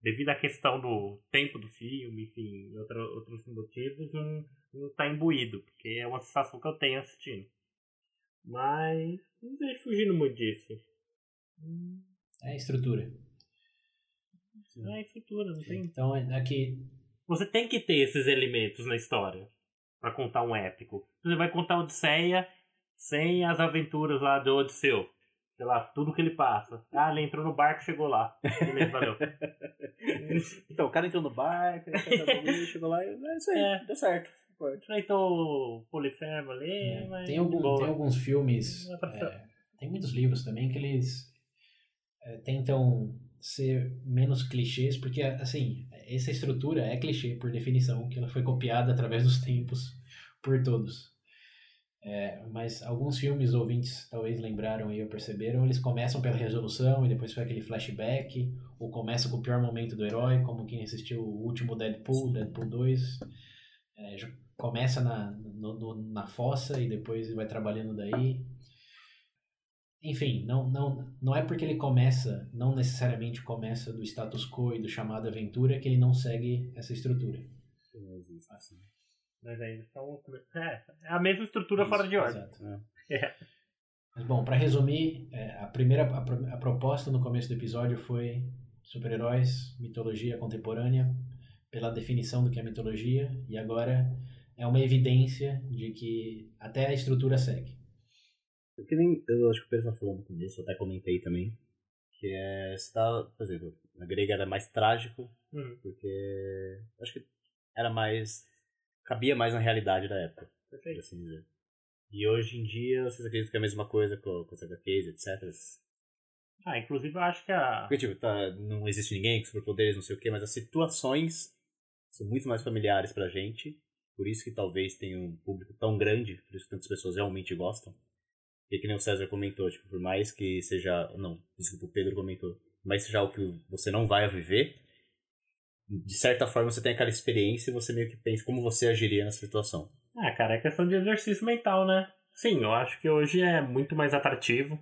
devido à questão do tempo do filme, enfim, outra, outros motivos, não, não tá imbuído, porque é uma sensação que eu tenho assistindo. Mas não vejo fugindo muito disso. É estrutura. É estrutura, não tem. Então aqui. Você tem que ter esses elementos na história para contar um épico. Você vai contar Odisseia sem as aventuras lá do Odisseu sei lá, tudo que ele passa. Ah, ele entrou no barco chegou lá. Beleza, valeu. então, o cara entrou no barco, chegou lá e é isso aí, é. deu certo. Enfrentou o Polifemo ali, é. mas. Tem, algum, tem alguns filmes. É, tem muitos livros também que eles é, tentam ser menos clichês, porque, assim, essa estrutura é clichê por definição, que ela foi copiada através dos tempos por todos. É, mas alguns filmes ouvintes talvez lembraram e perceberam, eles começam pela resolução e depois foi aquele flashback, ou começa com o pior momento do herói, como quem assistiu o último Deadpool, Deadpool 2. É, começa na, no, no, na fossa e depois vai trabalhando daí. Enfim, não, não, não é porque ele começa, não necessariamente começa do status quo e do chamado aventura que ele não segue essa estrutura. Assim. Mas ainda são. É, é a mesma estrutura Isso, fora de ordem. Exato. É. Mas, bom, para resumir, é, a primeira a, a proposta no começo do episódio foi super-heróis, mitologia contemporânea, pela definição do que é mitologia, e agora é uma evidência de que até a estrutura segue. O que nem, eu acho que o Pedro estava falando no começo, eu até comentei também, que é, você tá, por exemplo, na grega era mais trágico, Uhum. porque acho que era mais, cabia mais na realidade da época, Perfeito. assim dizer. E hoje em dia, vocês acreditam que é a mesma coisa com, com os HQs, etc? Ah, inclusive eu acho que a. Porque, tipo, tá, não existe ninguém com superpoderes, não sei o quê, mas as situações são muito mais familiares pra gente, por isso que talvez tenha um público tão grande, por isso que tantas pessoas realmente gostam. E que nem o César comentou, tipo, por mais que seja. Não, desculpa, o Pedro comentou. Por mais que seja algo que você não vai viver, de certa forma você tem aquela experiência e você meio que pensa como você agiria nessa situação. Ah, cara, é questão de exercício mental, né? Sim, eu acho que hoje é muito mais atrativo.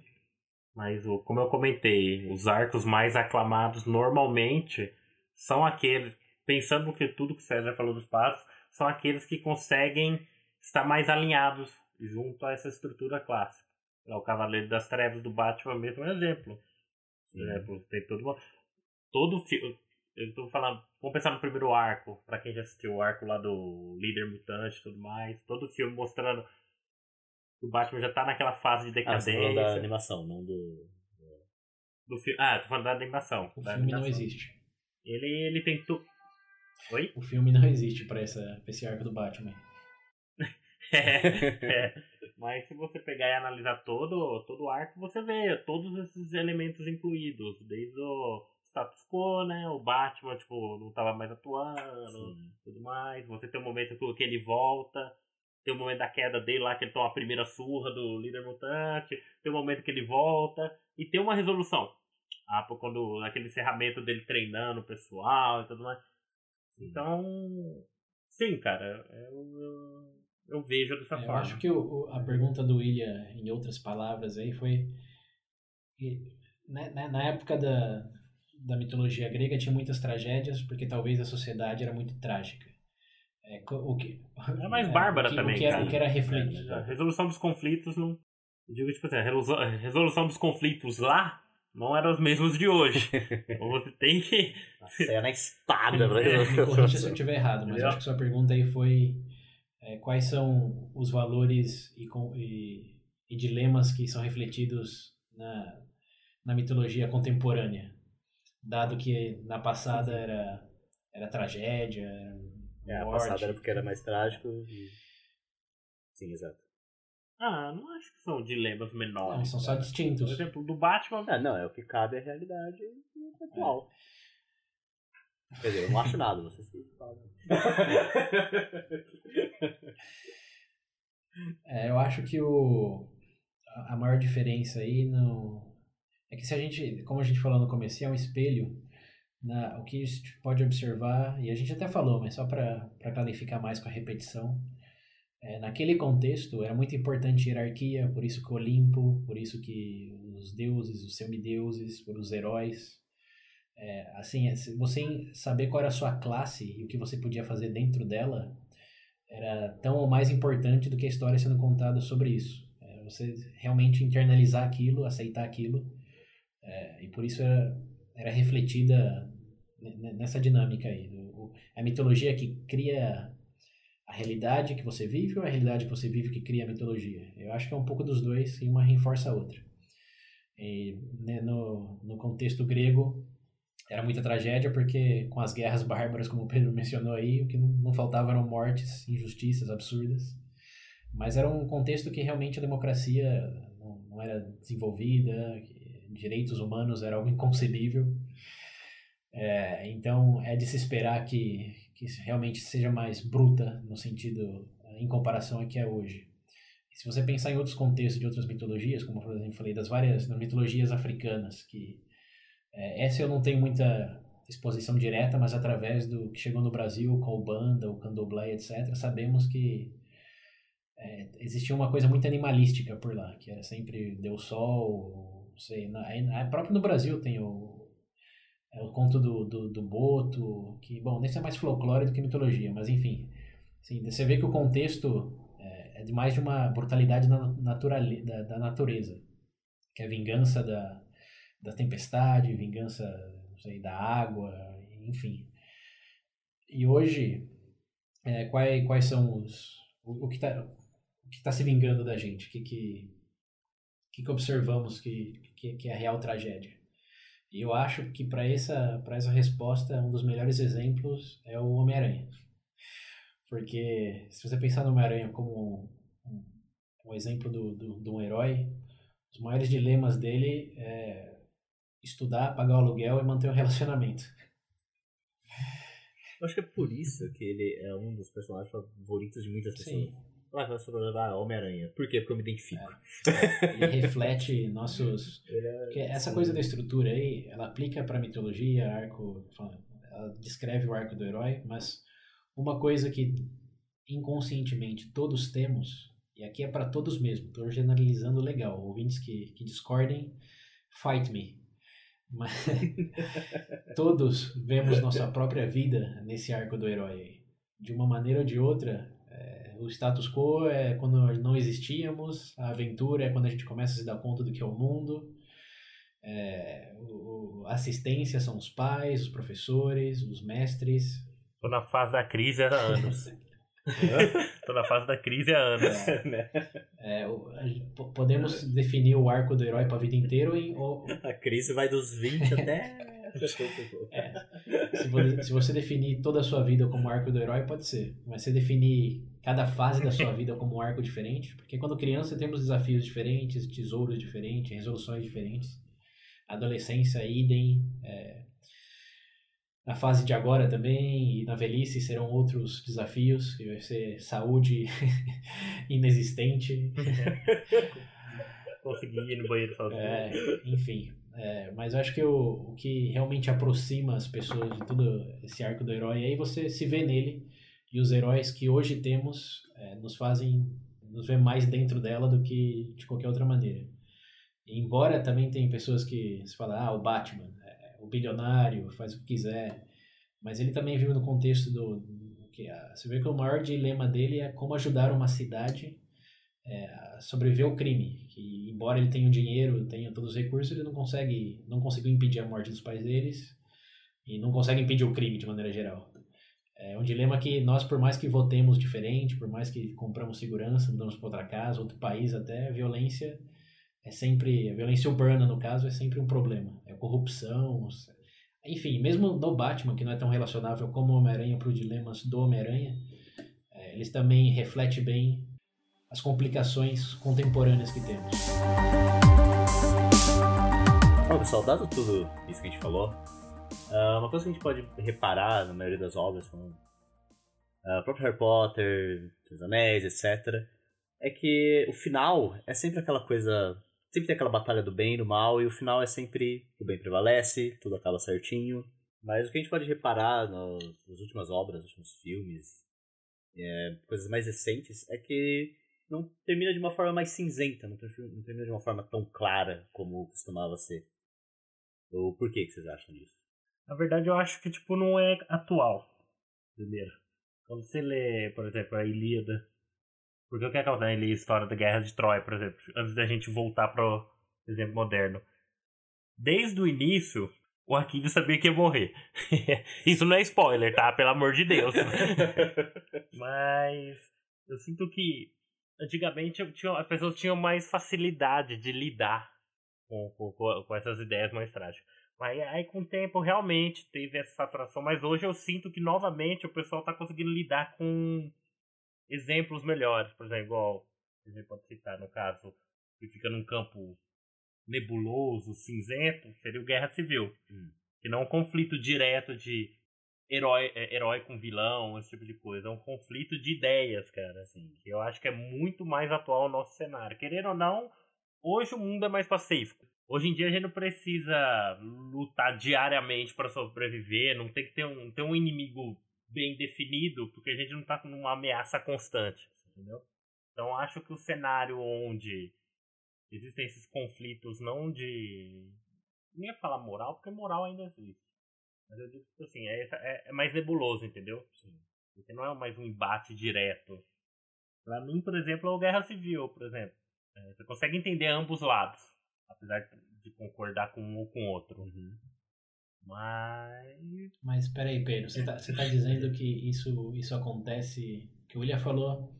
Mas, como eu comentei, os arcos mais aclamados normalmente são aqueles, pensando que tudo que o César falou dos passos, são aqueles que conseguem estar mais alinhados junto a essa estrutura clássica. O Cavaleiro das Trevas do Batman mesmo é um exemplo. Por exemplo, tem todo uma, todo filme. Eu tô falando, vamos pensar no primeiro arco, pra quem já assistiu o arco lá do líder mutante e tudo mais, todo filme mostrando que o Batman já tá naquela fase de Ah, você tá decadência. falando da animação, não do. do fi- Ah, tô falando da animação. O da filme não animação. existe. Ele, ele tem tu... Oi? O filme não existe para esse arco do Batman. É, é. Mas se você pegar e analisar todo, todo o arco, você vê todos esses elementos incluídos, desde o status quo, né? O Batman, tipo, não tava mais atuando, Sim. tudo mais. Você tem um momento que- ele volta, tem o momento da queda dele lá, que ele toma a primeira surra do líder mutante, tem o momento que ele volta, e tem uma resolução. Ah, quando aquele encerramento dele treinando o pessoal e tudo mais. Então, sim, cara, eu, eu, eu vejo dessa É, eu forma. acho que o- a pergunta do William, em outras palavras, aí foi. que, né, né, na época da, da mitologia grega tinha muitas tragédias, porque talvez a sociedade era muito trágica. É, o que, É mais bárbara o que, também, O que era, o que era É, refletido. a resolução dos conflitos não. Eu digo, tipo assim, a resolução, dos conflitos lá não eram os mesmos de hoje. Então você tem que. Saia na espada Me resolver corrija se eu estiver errado, mas Entendeu? acho que sua pergunta aí foi é, quais são os valores e, e- e dilemas que são refletidos na, na mitologia contemporânea, dado que na passada era, era tragédia, era É, a morte. passada era porque era mais trágico e... Sim, exato. Ah, não acho que são dilemas menores. Não, são só distintos. Por exemplo, do Batman. Ah, não, é o que cabe à realidade atual. Quer dizer, eu não acho nada, vocês que falam. É, eu acho que o, a maior diferença aí no, é que se a gente, como a gente falou no começo, é um espelho, na, o que a gente pode observar, e a gente até falou, mas só para clarificar mais com a repetição, é, naquele contexto era muito importante hierarquia, por isso que o Olimpo, por isso que os deuses, os semideuses, por os heróis, é, assim, você saber qual era a sua classe e o que você podia fazer dentro dela, era tão ou mais importante do que a história sendo contada sobre isso. É, você realmente internalizar aquilo, aceitar aquilo, é, e por isso era, era refletida ne- ne- nessa dinâmica aí. O- a mitologia que cria a realidade que você vive ou a realidade que você vive que cria a mitologia? Eu acho que é um pouco dos dois e uma reforça a outra. E, né, no, no contexto grego, era muita tragédia porque com as guerras bárbaras, como o Pedro mencionou aí, o que não, faltava eram mortes, injustiças absurdas. Mas era um contexto que realmente a democracia não, era desenvolvida, direitos humanos era algo inconcebível. É, então é de se esperar que, que realmente seja mais bruta no sentido em comparação ao que é hoje. Se você pensar em outros contextos de outras mitologias, como por exemplo falei das várias mitologias africanas, que é, essa eu não tenho muita exposição direta, mas através do que chegou no Brasil, com o banda, o candomblé, etc., sabemos que é, existia uma coisa muito animalística por lá, que era sempre Deus Sol, não sei, na, na, próprio no Brasil tem o, é, o conto do, do, do Boto, que, bom, nesse é mais folclore do que mitologia, mas enfim, assim, você vê que o contexto é, é mais de uma brutalidade da, naturali, da, da natureza, que é a vingança da, da tempestade, vingança sei, da água, enfim. E hoje, é, quais, quais são os. O, o que está tá se vingando da gente? O que, que, que, que observamos que, que, que é a real tragédia? E eu acho que para essa, essa resposta, um dos melhores exemplos é o Homem-Aranha. Porque se você pensar no Homem-Aranha como um, um exemplo do, do, de um herói, os maiores dilemas dele é estudar, pagar o aluguel e manter o relacionamento. Eu acho que é por isso que ele é um dos personagens favoritos de muitas pessoas. Sim. Ah, ah, Homem-Aranha. Por quê? Porque eu me identifico. É. Ele reflete nossos. É... essa coisa da estrutura aí, ela aplica para mitologia, arco. Ela descreve o arco do herói, mas uma coisa que inconscientemente todos temos, e aqui é para todos mesmo, estou generalizando legal, ouvintes que, que discordem, fight me. Mas todos vemos nossa própria vida nesse arco do herói. De uma maneira ou de outra, é, o status quo é quando nós não existíamos, a aventura é quando a gente começa a se dar conta do que é o mundo, é, o, a assistência são os pais, os professores, os mestres, Tô na fase da crise há anos. Tô na fase da crise há anos. É, né? é, podemos definir o arco do herói pra vida inteira em. Ou... A crise vai dos 20 até. é. se, você, se você definir toda a sua vida como arco do herói, pode ser. Mas você definir cada fase da sua vida como um arco diferente, porque quando criança temos desafios diferentes, tesouros diferentes, resoluções diferentes. Adolescência, idem. É, na fase de agora também e na velhice serão outros desafios, que vai ser saúde inexistente. Conseguir ir no banheiro sozinho. É, enfim. É, mas eu acho que o, o que realmente aproxima as pessoas de todo esse arco do herói, aí você se vê nele e os heróis que hoje temos é, nos fazem nos ver mais dentro dela do que de qualquer outra maneira. E embora também tem pessoas que se falam, ah, o Batman, o bilionário, faz o que quiser. Mas ele também vive no contexto do, do que a, você vê que o maior dilema dele é como ajudar uma cidade é, a sobreviver ao crime. Que embora ele tenha o dinheiro, tenha todos os recursos, ele não consegue, não conseguiu impedir a morte dos pais deles e não consegue impedir o crime de maneira geral. É um dilema que nós, por mais que votemos diferente, por mais que compramos segurança, mudamos para outra casa, outro país até, violência é sempre, a violência urbana no caso, é sempre um problema. É corrupção, enfim, mesmo no Batman, que não é tão relacionável como o Homem-Aranha para os dilemas do Homem-Aranha, é, eles também refletem bem as complicações contemporâneas que temos. Bom, pessoal, dado tudo isso que a gente falou, uh, uma coisa que a gente pode reparar na maioria das obras, como uh, próprio Harry Potter, Os Anéis, etc., é que o final é sempre aquela coisa sempre tem aquela batalha do bem e do mal, e o final é sempre o bem prevalece, tudo acaba certinho. Mas o que a gente pode reparar nas últimas obras, nos últimos filmes, é, coisas mais recentes, é que não termina de uma forma mais cinzenta, não, não termina de uma forma tão clara como costumava ser. Ou por que, que vocês acham disso? Na verdade, eu acho que tipo não é atual. Primeiro, quando você lê, por exemplo, a Ilíada porque o que que eu a história da Guerra de Troia, por exemplo, antes da gente voltar pro exemplo moderno. Desde o início, o Aquiles sabia que ia morrer. Isso não é spoiler, tá? Pelo amor de Deus. Mas eu sinto que antigamente tinha, as pessoas tinham mais facilidade de lidar com, com, com essas ideias mais trágicas. Mas aí com o tempo realmente teve essa saturação. Mas hoje eu sinto que novamente o pessoal está conseguindo lidar com exemplos melhores, por exemplo, igual a gente pode citar no caso que fica num campo nebuloso, cinzento, seria o Guerra Civil. Hum. Que não é um conflito direto de herói, é, herói com vilão, esse tipo de coisa. É um conflito de ideias, cara, assim. Que eu acho que é muito mais atual o nosso cenário. Querendo ou não, hoje o mundo é mais pacífico. Hoje em dia a gente não precisa lutar diariamente para sobreviver, não tem que ter um, ter um inimigo bem definido, porque a gente não está com uma ameaça constante, entendeu? Então acho que o cenário onde existem esses conflitos não de. Nem ia falar moral, porque moral ainda existe. Mas eu digo que assim, é, é, é mais nebuloso, entendeu? Sim. Porque não é mais um embate direto Pra mim, por exemplo, é o Guerra Civil, por exemplo. É, você consegue entender ambos lados, apesar de concordar com um ou com o outro. Uhum. Mas. Mas peraí, Pedro, você tá, você tá dizendo que isso, isso acontece. Que o William falou,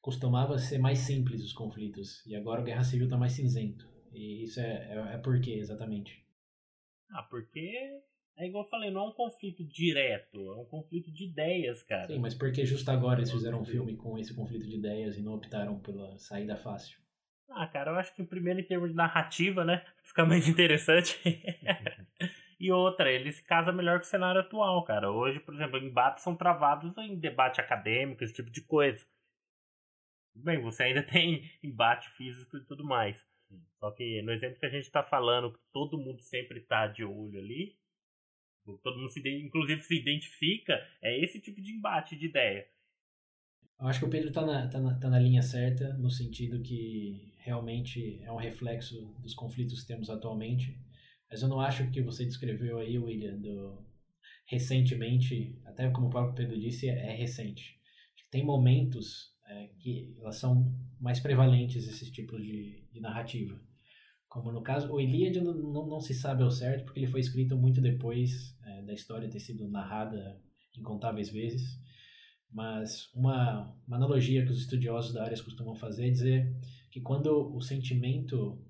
costumava ser mais simples os conflitos, e agora o Guerra Civil tá mais cinzento. E isso é, é, é por quê, exatamente? Ah, porque é igual eu falei, não é um conflito direto, é um conflito de ideias, cara. Sim, mas por que justo agora eles fizeram um filme com esse conflito de ideias e não optaram pela saída fácil? Ah, cara, eu acho que primeiro em termos de narrativa, né? Fica mais interessante. e outra, ele se casa melhor com o cenário atual, cara. Hoje, por exemplo, embates são travados em debate acadêmico, esse tipo de coisa. Bem, você ainda tem embate físico e tudo mais. Só que no exemplo que a gente está falando, que todo mundo sempre está de olho ali, todo mundo se, inclusive se identifica, é esse tipo de embate de ideia. Eu acho que o Pedro está na, tá na, tá na linha certa, no sentido que realmente é um reflexo dos conflitos que temos atualmente. Mas eu não acho que você descreveu aí, William, do recentemente, até como o próprio Pedro disse, é recente. Tem momentos é, que elas são mais prevalentes, esses tipos de, de narrativa. Como no caso, o Ilíada não, não, não, se sabe ao certo, porque ele foi escrito muito depois é, da história ter sido narrada incontáveis vezes. Mas uma, uma analogia que os estudiosos da área costumam fazer é dizer que quando o sentimento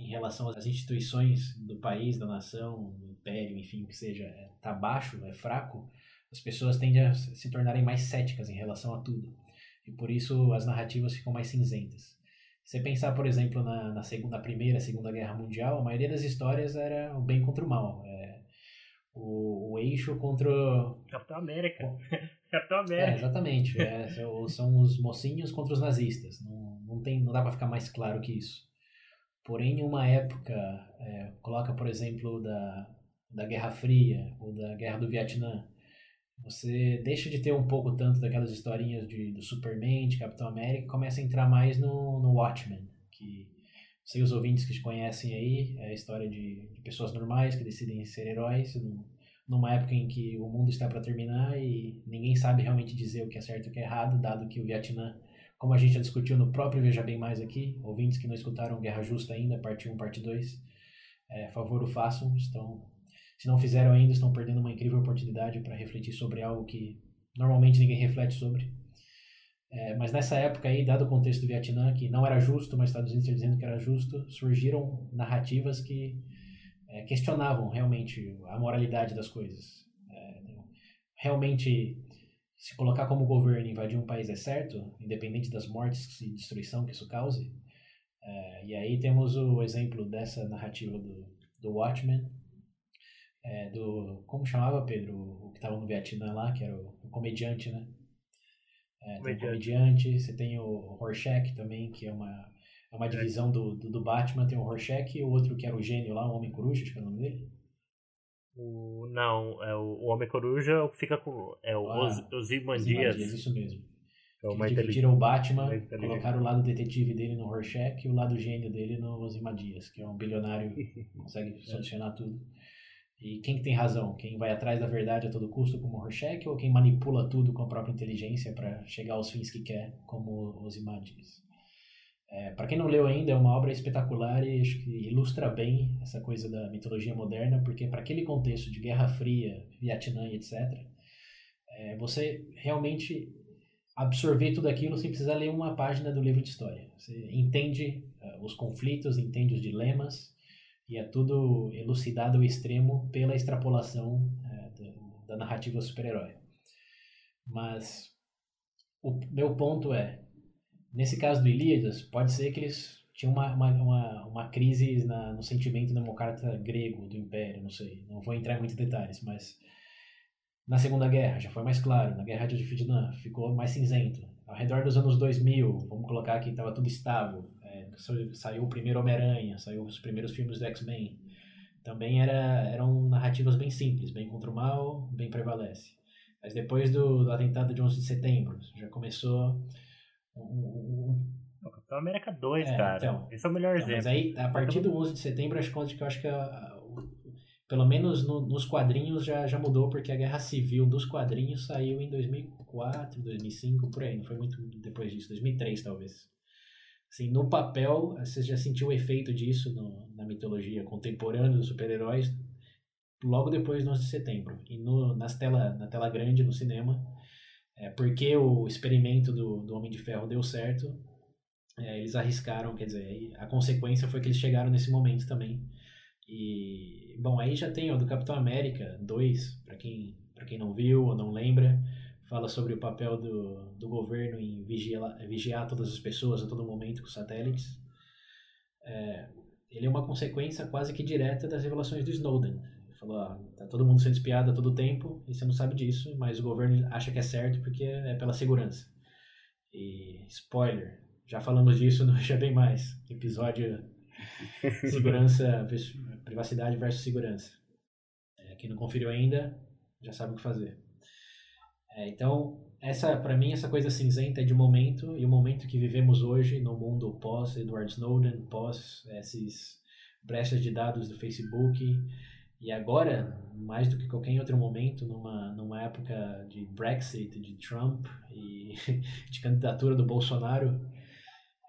em relação às instituições do país, da nação, do império, enfim, que seja, está é, baixo, é fraco, as pessoas tendem a se tornarem mais céticas em relação a tudo. E por isso as narrativas ficam mais cinzentas. Você pensar, por exemplo, na, na, segunda, na primeira, segunda guerra mundial, a maioria das histórias era o bem contra o mal. É, o, o eixo contra. Capitão América. Capitão América. É, exatamente. É, são os mocinhos contra os nazistas. Não, não, tem, não dá para ficar mais claro que isso. Porém, em uma época, é, coloca, por exemplo, da, da Guerra Fria ou da Guerra do Vietnã, você deixa de ter um pouco tanto daquelas historinhas de, do Superman, de Capitão América, e começa a entrar mais no, no Watchmen, que sei os ouvintes que conhecem aí, é a história de, de pessoas normais que decidem ser heróis no, numa época em que o mundo está para terminar e ninguém sabe realmente dizer o que é certo e o que é errado, dado que o Vietnã, como a gente já discutiu no próprio Veja Bem Mais aqui, ouvintes que não escutaram Guerra Justa ainda, parte 1, parte 2, é, favor o façam, estão se não fizeram ainda, estão perdendo uma incrível oportunidade para refletir sobre algo que normalmente ninguém reflete sobre. É, mas nessa época aí, dado o contexto do Vietnã, que não era justo, mas Estados Unidos dizendo que era justo, surgiram narrativas que é, questionavam realmente a moralidade das coisas. É, realmente, se colocar como governo invadir um país é certo, independente das mortes e destruição que isso cause. É, e aí temos o exemplo dessa narrativa do, do Watchmen, é, do. Como chamava, Pedro? O que estava no Vietnã lá, que era o, o comediante, né? É, comediante. Tem o comediante, você tem o Rorschach também, que é uma, é uma divisão do, do, do, Batman, tem o Rorschach e o outro que era o gênio lá, o Homem Coruja, acho que é o nome dele. O, não, é o, o Homem Coruja é o que fica com. É o ah, Ozymandias. Isso mesmo. É o mais dividiram o Batman, colocaram o lado detetive dele no Rorschach e o lado gênio dele no Ozymandias, que é um bilionário que consegue solucionar tudo. E quem que tem razão? Quem vai atrás da verdade a todo custo, como o Rorschach, ou quem manipula tudo com a própria inteligência para chegar aos fins que quer, como os imagens? É, para quem não leu ainda, é uma obra espetacular e acho que ilustra bem essa coisa da mitologia moderna, porque para aquele contexto de Guerra Fria, Vietnã e etc., é, você realmente absorver tudo aquilo sem precisar ler uma página do livro de história. Você entende uh, os conflitos, entende os dilemas, e é tudo elucidado ao extremo pela extrapolação é, da, da narrativa super-herói. Mas o meu ponto é, nesse caso do Ilíadas, pode ser que eles tinham uma, uma, uma, uma crise na, no sentimento democrata grego do Império, não sei, não vou entrar em muitos detalhes, mas na Segunda Guerra já foi mais claro, na Guerra de Vietnã ficou mais cinzento. Ao redor dos anos 2000, vamos colocar que estava tudo estável, saiu o primeiro Homem-Aranha, saiu os primeiros filmes do X-Men. Também era, eram narrativas bem simples, bem contra o mal, bem prevalece. Mas depois do, do atentado de 11 de setembro, já começou um, um, o Capitão América 2, é, cara. Então, Esse é o melhor então, exemplo. Mas aí, a partir do 11 de setembro, acho que eu acho que a, pelo menos no, nos quadrinhos já, já mudou, porque a Guerra Civil dos quadrinhos saiu em 2004, 2005, por aí, não foi muito depois disso, 2003 talvez. Assim, no papel, você já sentiu o efeito disso no, na mitologia contemporânea dos super-heróis logo depois do 11 de setembro. E no, nas tela, na tela grande, no cinema, é, porque o experimento do, do Homem de Ferro deu certo, é, eles arriscaram, quer dizer, a consequência foi que eles chegaram nesse momento também e, bom, aí já tem o do Capitão América 2, para quem, quem não viu ou não lembra, fala sobre o papel do, do governo em vigiar, vigiar todas as pessoas a todo momento com satélites. É, ele é uma consequência quase que direta das revelações do Snowden. Falou, ah, tá todo mundo sendo espiado a todo tempo e você não sabe disso, mas o governo acha que é certo porque é pela segurança. E, spoiler, já falamos disso no Já Bem Mais, episódio segurança, privacidade versus segurança. É, quem não conferiu ainda já sabe o que fazer. É, então, essa para mim essa coisa cinzenta é de momento e o momento que vivemos hoje no mundo pós Edward Snowden, pós esses brechas de dados do Facebook e agora mais do que qualquer outro momento numa numa época de Brexit, de Trump e de candidatura do Bolsonaro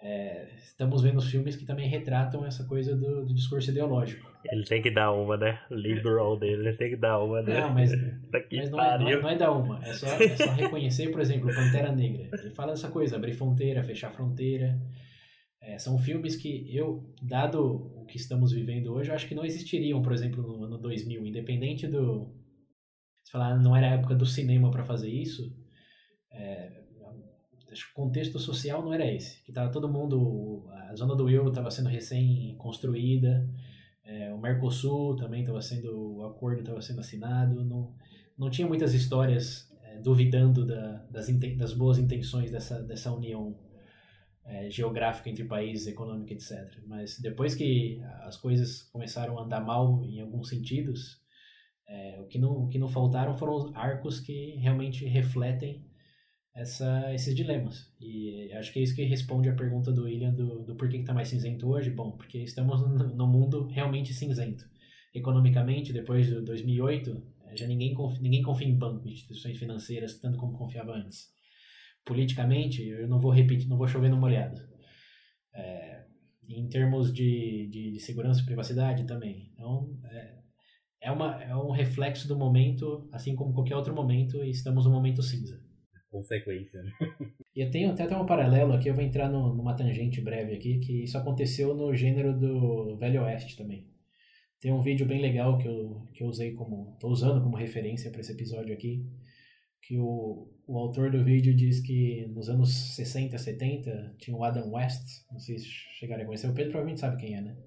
é, estamos vendo filmes que também retratam essa coisa do, do, discurso ideológico. Ele tem que dar uma, né? Liberal dele, ele tem que dar uma, né? Não, mas, mas não, é, não, é, não, é, dar uma. É só, é só reconhecer, por exemplo, Pantera Negra. Ele fala dessa coisa, abrir fronteira, fechar fronteira. É, são filmes que eu, dado o que estamos vivendo hoje, eu acho que não existiriam, por exemplo, no ano 2000. Independente do... Se falar, não era a época do cinema para fazer isso, é, acho que o contexto social não era esse, que tava todo mundo, a zona do euro estava sendo recém construída, é, o Mercosul também estava sendo, o acordo estava sendo assinado, não, não tinha muitas histórias é, duvidando da, das, das boas intenções dessa, dessa união é, geográfica entre países, econômica, etc. Mas depois que as coisas começaram a andar mal em alguns sentidos, é, o, que não, o que não faltaram foram arcos que realmente refletem essa, esses dilemas. E acho que é isso que responde a pergunta do William do, do porquê que está mais cinzento hoje. Bom, porque estamos no, mundo realmente cinzento. Economicamente, depois de 2008, eh, já ninguém confia, ninguém confia em banco, instituições financeiras, tanto como confiava antes. Politicamente, eu não vou repetir, não vou chover no molhado. É, em termos de, de, de, segurança e privacidade também. Então, é, é, uma, é um reflexo do momento, assim como qualquer outro momento, e estamos no momento cinza consequência. Né? E eu tenho até, até um paralelo aqui, eu vou entrar no, numa tangente breve aqui, que isso aconteceu no gênero do Velho Oeste também. Tem um vídeo bem legal que eu, que eu usei como. estou usando como referência para esse episódio aqui. Que o, o autor do vídeo diz que nos anos 60, 70 tinha o Adam West. Não sei se chegaram a conhecer. O Pedro provavelmente sabe quem é, né?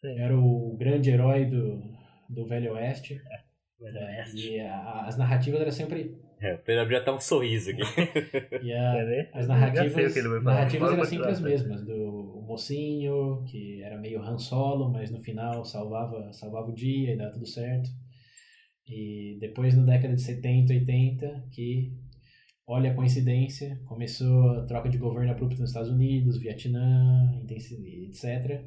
Sim. Era o grande herói do, do Velho Oeste. É, Velho Oeste. E a, as narrativas eram sempre é, o Pedro abriu até um sorriso aqui. e a, as narrativas, narrativas eram sempre as mesmas, do mocinho, que era meio Han Solo, mas no final salvava, salvava o dia e dava tudo certo. E depois, na década de 70, 80, que, olha a coincidência, começou a troca de governo abrupto nos Estados Unidos, Vietnã, etc.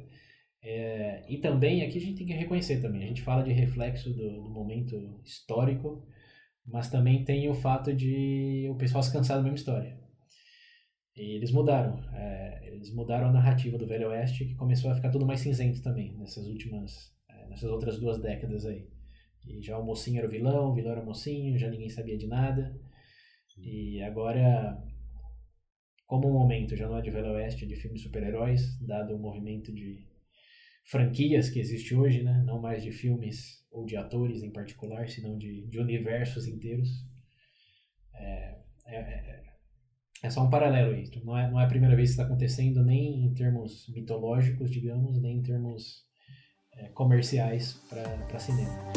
É, e também, aqui a gente tem que reconhecer também, a gente fala de reflexo do, do momento histórico, mas também tem o fato de o pessoal se cansar da mesma história. E eles mudaram. É, eles mudaram a narrativa do Velho Oeste, que começou a ficar tudo mais cinzento também, nessas últimas. É, nessas outras duas décadas aí. E já o mocinho era o vilão, o vilão era o mocinho, já ninguém sabia de nada. E agora, como o momento já não é de Velho Oeste, é de filmes super-heróis, dado o movimento de franquias que existe hoje, né? não mais de filmes ou de atores em particular, senão de, de universos inteiros. É, é, é, é só um paralelo isso. Não é, não é a primeira vez que está acontecendo, nem em termos mitológicos, digamos, nem em termos é, comerciais para cinema.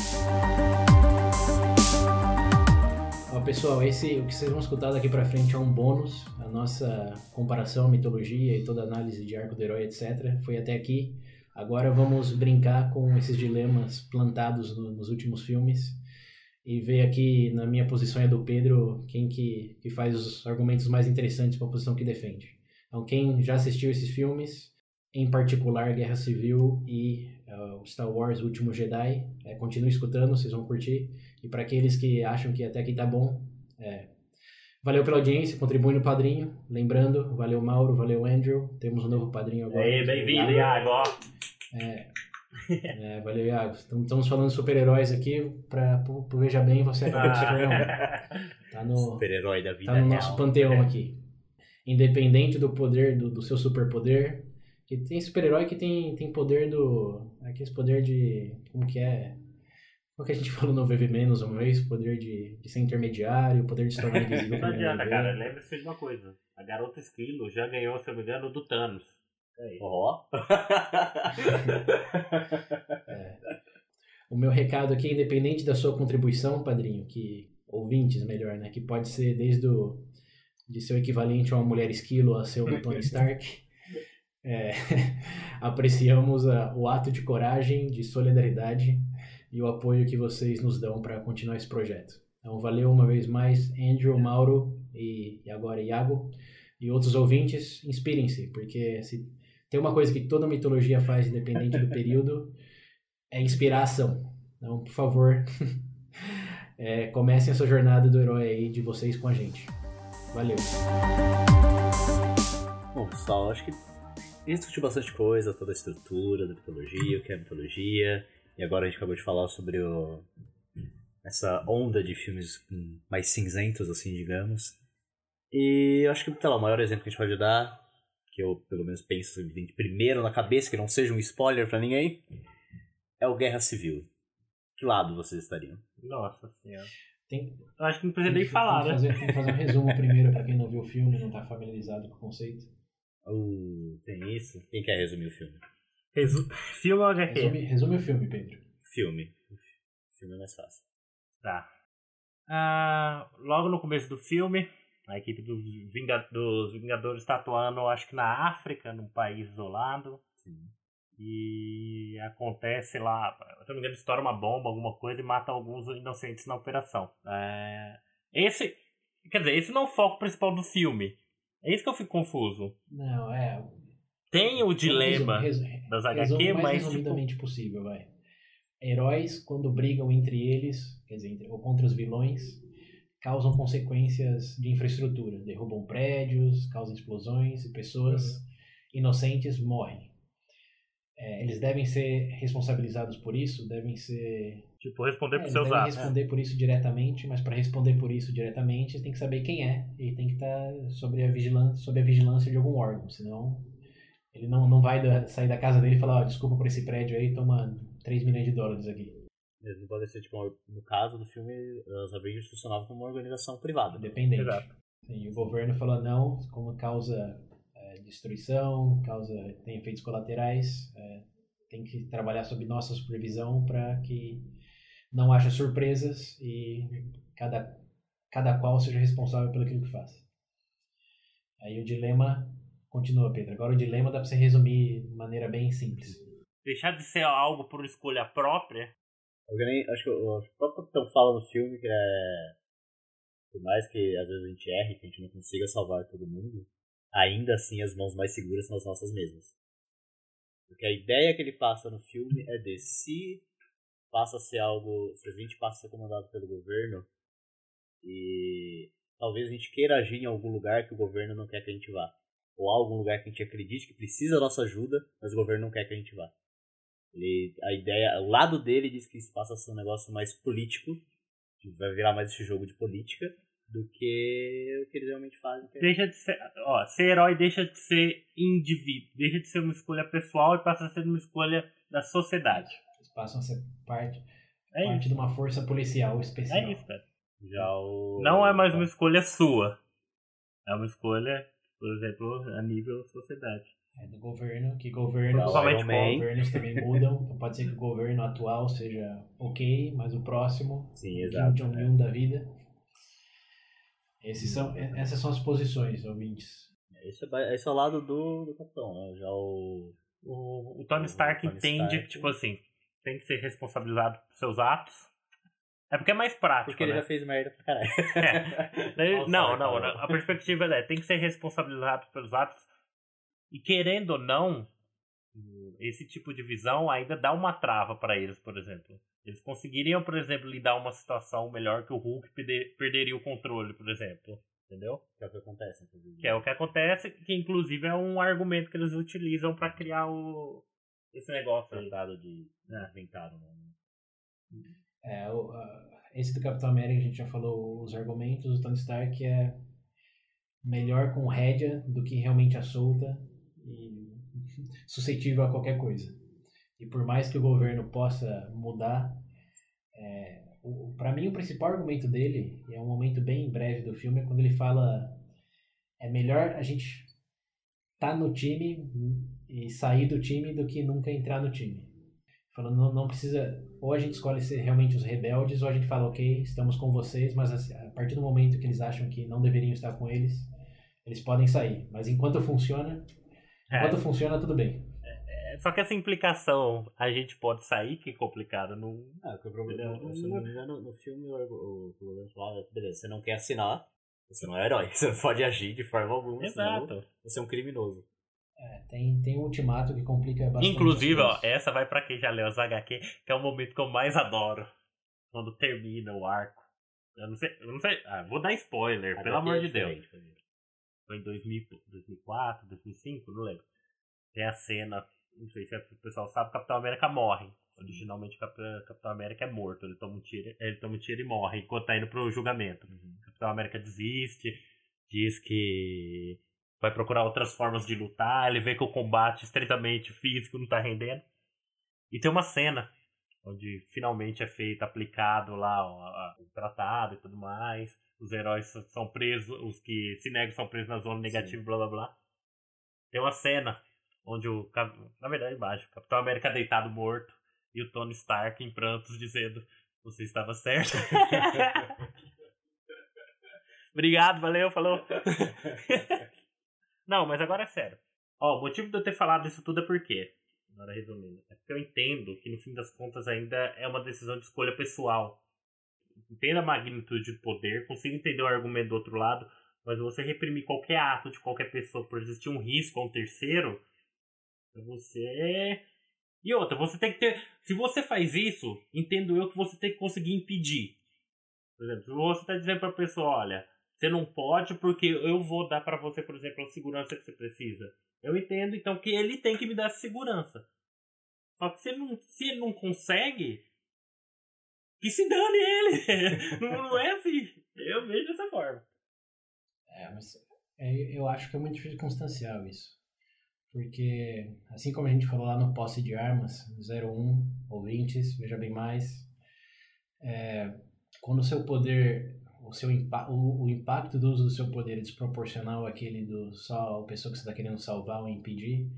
Ó, pessoal, esse, o que vocês vão escutar daqui para frente é um bônus. A nossa comparação mitologia e toda análise de arco do herói, etc. Foi até aqui. Agora vamos brincar com esses dilemas plantados no, nos últimos filmes e ver aqui na minha posição e do Pedro quem que, que faz os argumentos mais interessantes para a posição que defende. Então quem já assistiu esses filmes, em particular Guerra Civil e uh, Star Wars O Último Jedi. É, continue escutando, vocês vão curtir. E para aqueles que acham que até aqui tá bom, é, valeu pela audiência, contribui no padrinho. Lembrando, valeu Mauro, valeu Andrew. Temos um novo padrinho agora. Ei, bem-vindo, Iago. É, é, valeu, Iago. Então, Estamos falando de super-heróis aqui. Pra, pro, pro Veja Bem, você acabou de ser um. Tá no, Super-herói da vida tá no real. nosso panteão aqui. Independente do poder, do, do seu superpoder. Que tem super-herói que tem, tem poder do. Aquele poder de. Como que é? Como que a gente falou no VV Menos uma vez? Poder de, de ser intermediário, poder de se tornar invisível. Não adianta, cara. Lembre-se de uma coisa. A garota esquilo já ganhou, se eu me engano, do Thanos. É isso. Ó. O meu recado aqui, independente da sua contribuição, padrinho, que ouvintes, melhor, né, que pode ser desde o de seu equivalente a uma mulher esquilo a seu Tony Stark, é, apreciamos a- o ato de coragem, de solidariedade e o apoio que vocês nos dão para continuar esse projeto. Então, valeu uma vez mais, Andrew, Mauro e, e agora Iago e outros ouvintes, inspirem-se, porque se tem uma coisa que toda mitologia faz, independente do período, é inspiração. Então, por favor, é, comecem essa jornada do herói aí de vocês com a gente. Valeu. Bom, pessoal, acho que a gente discutiu bastante coisa, toda a estrutura da mitologia, o que é mitologia, e agora a gente acabou de falar sobre o- essa onda de filmes mais cinzentos, assim, digamos. E eu acho que, sei lá, o maior exemplo que a gente pode dar, que eu pelo menos penso de primeiro na cabeça, que não seja um spoiler pra ninguém, é o Guerra Civil. Que lado vocês estariam? Nossa senhora. Tem, Eu acho que não precisa nem falar, tem que né? fazer, tem que fazer um resumo primeiro para quem não viu o filme e não tá familiarizado com o conceito. Uh, tem isso? Quem quer resumir o filme? Resu... Filme ou HQ? Resume, resume o filme, Pedro. Filme. O filme é mais fácil. Tá. Ah, logo no começo do filme, a equipe dos, Vinga- dos Vingadores está atuando, acho que na África, num país isolado. E acontece lá, se não me engano, estoura uma bomba, alguma coisa, e mata alguns inocentes na operação. É, esse, quer dizer, esse não é o foco principal do filme. É isso que eu fico confuso. Não, é. Tem o dilema Resu- resu- das resumo HQ, mais mas tipo, resumidamente possível, vai. Heróis, quando brigam entre eles, quer dizer, ou contra os vilões, causam consequências de infraestrutura. Derrubam prédios, causam explosões e pessoas Uhum. inocentes morrem. É, eles devem ser responsabilizados por isso, devem ser. tipo, responder É, por eles seus devem atos. responder por isso diretamente, mas para responder por isso diretamente, tem que saber quem é e tem que estar sobre a vigilância, sob a vigilância de algum órgão, senão ele não, não vai da- sair da casa dele e falar, ó, desculpa por esse prédio aí, toma 3 milhões de dólares aqui. Eles não podem ser, tipo, no caso do filme, as Avengers funcionavam como uma organização privada. Independente. Exato. Sim, o governo fala não, como causa é, destruição, causa tem efeitos colaterais, é, tem que trabalhar sob nossa supervisão para que não haja surpresas e cada, cada qual seja responsável pelo que faz. Aí o dilema continua, Pedro. Agora o dilema dá para você resumir de maneira bem simples. Deixar de ser algo por escolha própria. Eu nem- acho que o o próprio Capitão fala no filme que é. Por mais que às vezes a gente erre, que a gente não consiga salvar todo mundo, ainda assim as mãos mais seguras são as nossas mesmas. Porque a ideia que ele passa no filme é de se passa a ser algo. Se a gente passa a ser comandado pelo governo e talvez a gente queira agir em algum lugar que o governo não quer que a gente vá. Ou algum lugar que a gente acredite que precisa da nossa ajuda, mas o governo não quer que a gente vá. Ele, a ideia, o lado dele diz que isso passa a ser um negócio mais político, que vai virar mais esse jogo de política, do que o que eles realmente fazem. que é- Deixa de ser. Ó, ser herói deixa de ser indivíduo. Deixa de ser uma escolha pessoal e passa a ser uma escolha da sociedade. Eles passam a ser parte, É parte isso. de uma força policial especial. É isso, cara. Já o... Não é mais uma escolha sua. É uma escolha, por exemplo, a nível sociedade. É do governo, que governos, governos também mudam. Então pode ser que o governo atual seja ok, mas o próximo, Sim, Kim exato. Jong-un da vida. Esses são, essas são as posições, ouvintes. É. Esse, é, esse é o lado do, do capitão, né? Já o... O, o Tony O Stark Tony entende Stark. que, tipo assim, tem que ser responsabilizado por seus atos. É porque é mais prático, Porque ele né? já fez merda pra caralho. Nossa, não, cara. não, não. A perspectiva é, tem que ser responsabilizado pelos atos. E querendo ou não, esse tipo de visão ainda dá uma trava para eles, por exemplo. Eles conseguiriam, por exemplo, lidar uma situação melhor que o Hulk perder, perderia o controle, por exemplo. Entendeu? Que é o que acontece, inclusive. Que é o que acontece, que inclusive é um argumento que eles utilizam para criar o esse negócio Tratado de. É, inventado, né? É, o, esse do Capitão América a gente já falou os argumentos. O Tony Stark é melhor com rédea do que realmente a solta e suscetível a qualquer coisa. E por mais que o governo possa mudar, é, para mim o principal argumento dele, e é um momento bem breve do filme, é quando ele fala é melhor a gente tá no time e sair do time do que nunca entrar no time. Falando, não, não precisa, ou a gente escolhe ser realmente os rebeldes, ou a gente fala, ok, estamos com vocês, mas assim, a partir do momento que eles acham que não deveriam estar com eles, eles podem sair. Mas enquanto funciona, é. enquanto funciona, tudo bem. É, só que essa implicação, a gente pode sair, que é complicado. Não... Ah, que o problema, não, se não me engano, no filme o governo fala, beleza, você não quer assinar, você não é herói, você não pode agir de forma alguma, Exato. você é um criminoso. É, tem, tem um ultimato que complica bastante. Inclusive, ó, essa vai para quem já leu os HQ, que é o momento que eu mais adoro. Quando termina o arco. Eu não sei, eu não sei. Ah, vou dar spoiler, HQ pelo amor de Deus. Foi em 2000, 2004, 2005, não lembro. Tem a cena, não sei se o pessoal sabe, Capitão América morre. Originalmente o Capitão América é morto, ele toma um tiro, ele toma um tiro e morre enquanto tá indo pro julgamento. Uhum. Capitão América desiste, diz que vai procurar outras formas de lutar, ele vê que o combate estritamente físico não tá rendendo. E tem uma cena onde finalmente é feito, aplicado lá o, o tratado e tudo mais. Os heróis são presos, os que se negam são presos na zona negativa, Sim. blá blá blá. Tem uma cena onde o. Na verdade, embaixo, o Capitão América deitado morto e o Tony Stark em prantos dizendo: Você estava certo. Obrigado, valeu, falou. Não, mas agora é sério. Ó, o motivo de eu ter falado isso tudo é porque, agora resumindo, é porque eu entendo que no fim das contas ainda é uma decisão de escolha pessoal. Entendo a magnitude do poder, consigo entender o argumento do outro lado, mas você reprimir qualquer ato de qualquer pessoa por existir um risco a um terceiro, você. E outra, você tem que ter. Se você faz isso, entendo eu que você tem que conseguir impedir. Por exemplo, se você está dizendo para a pessoa, olha, você não pode porque eu vou dar para você, por exemplo, a segurança que você precisa. Eu entendo, então, que ele tem que me dar segurança. Só que se ele não, se ele não consegue, que se dane ele. não, não é assim. Eu vejo dessa forma. É, mas é, eu acho que é muito circunstancial isso. Porque, assim como a gente falou lá no posse de armas, 01, ouvintes, veja bem mais, é, quando o seu poder o seu o, o, impacto do uso do seu poder é desproporcional àquele do só a pessoa que você está querendo salvar ou impedir,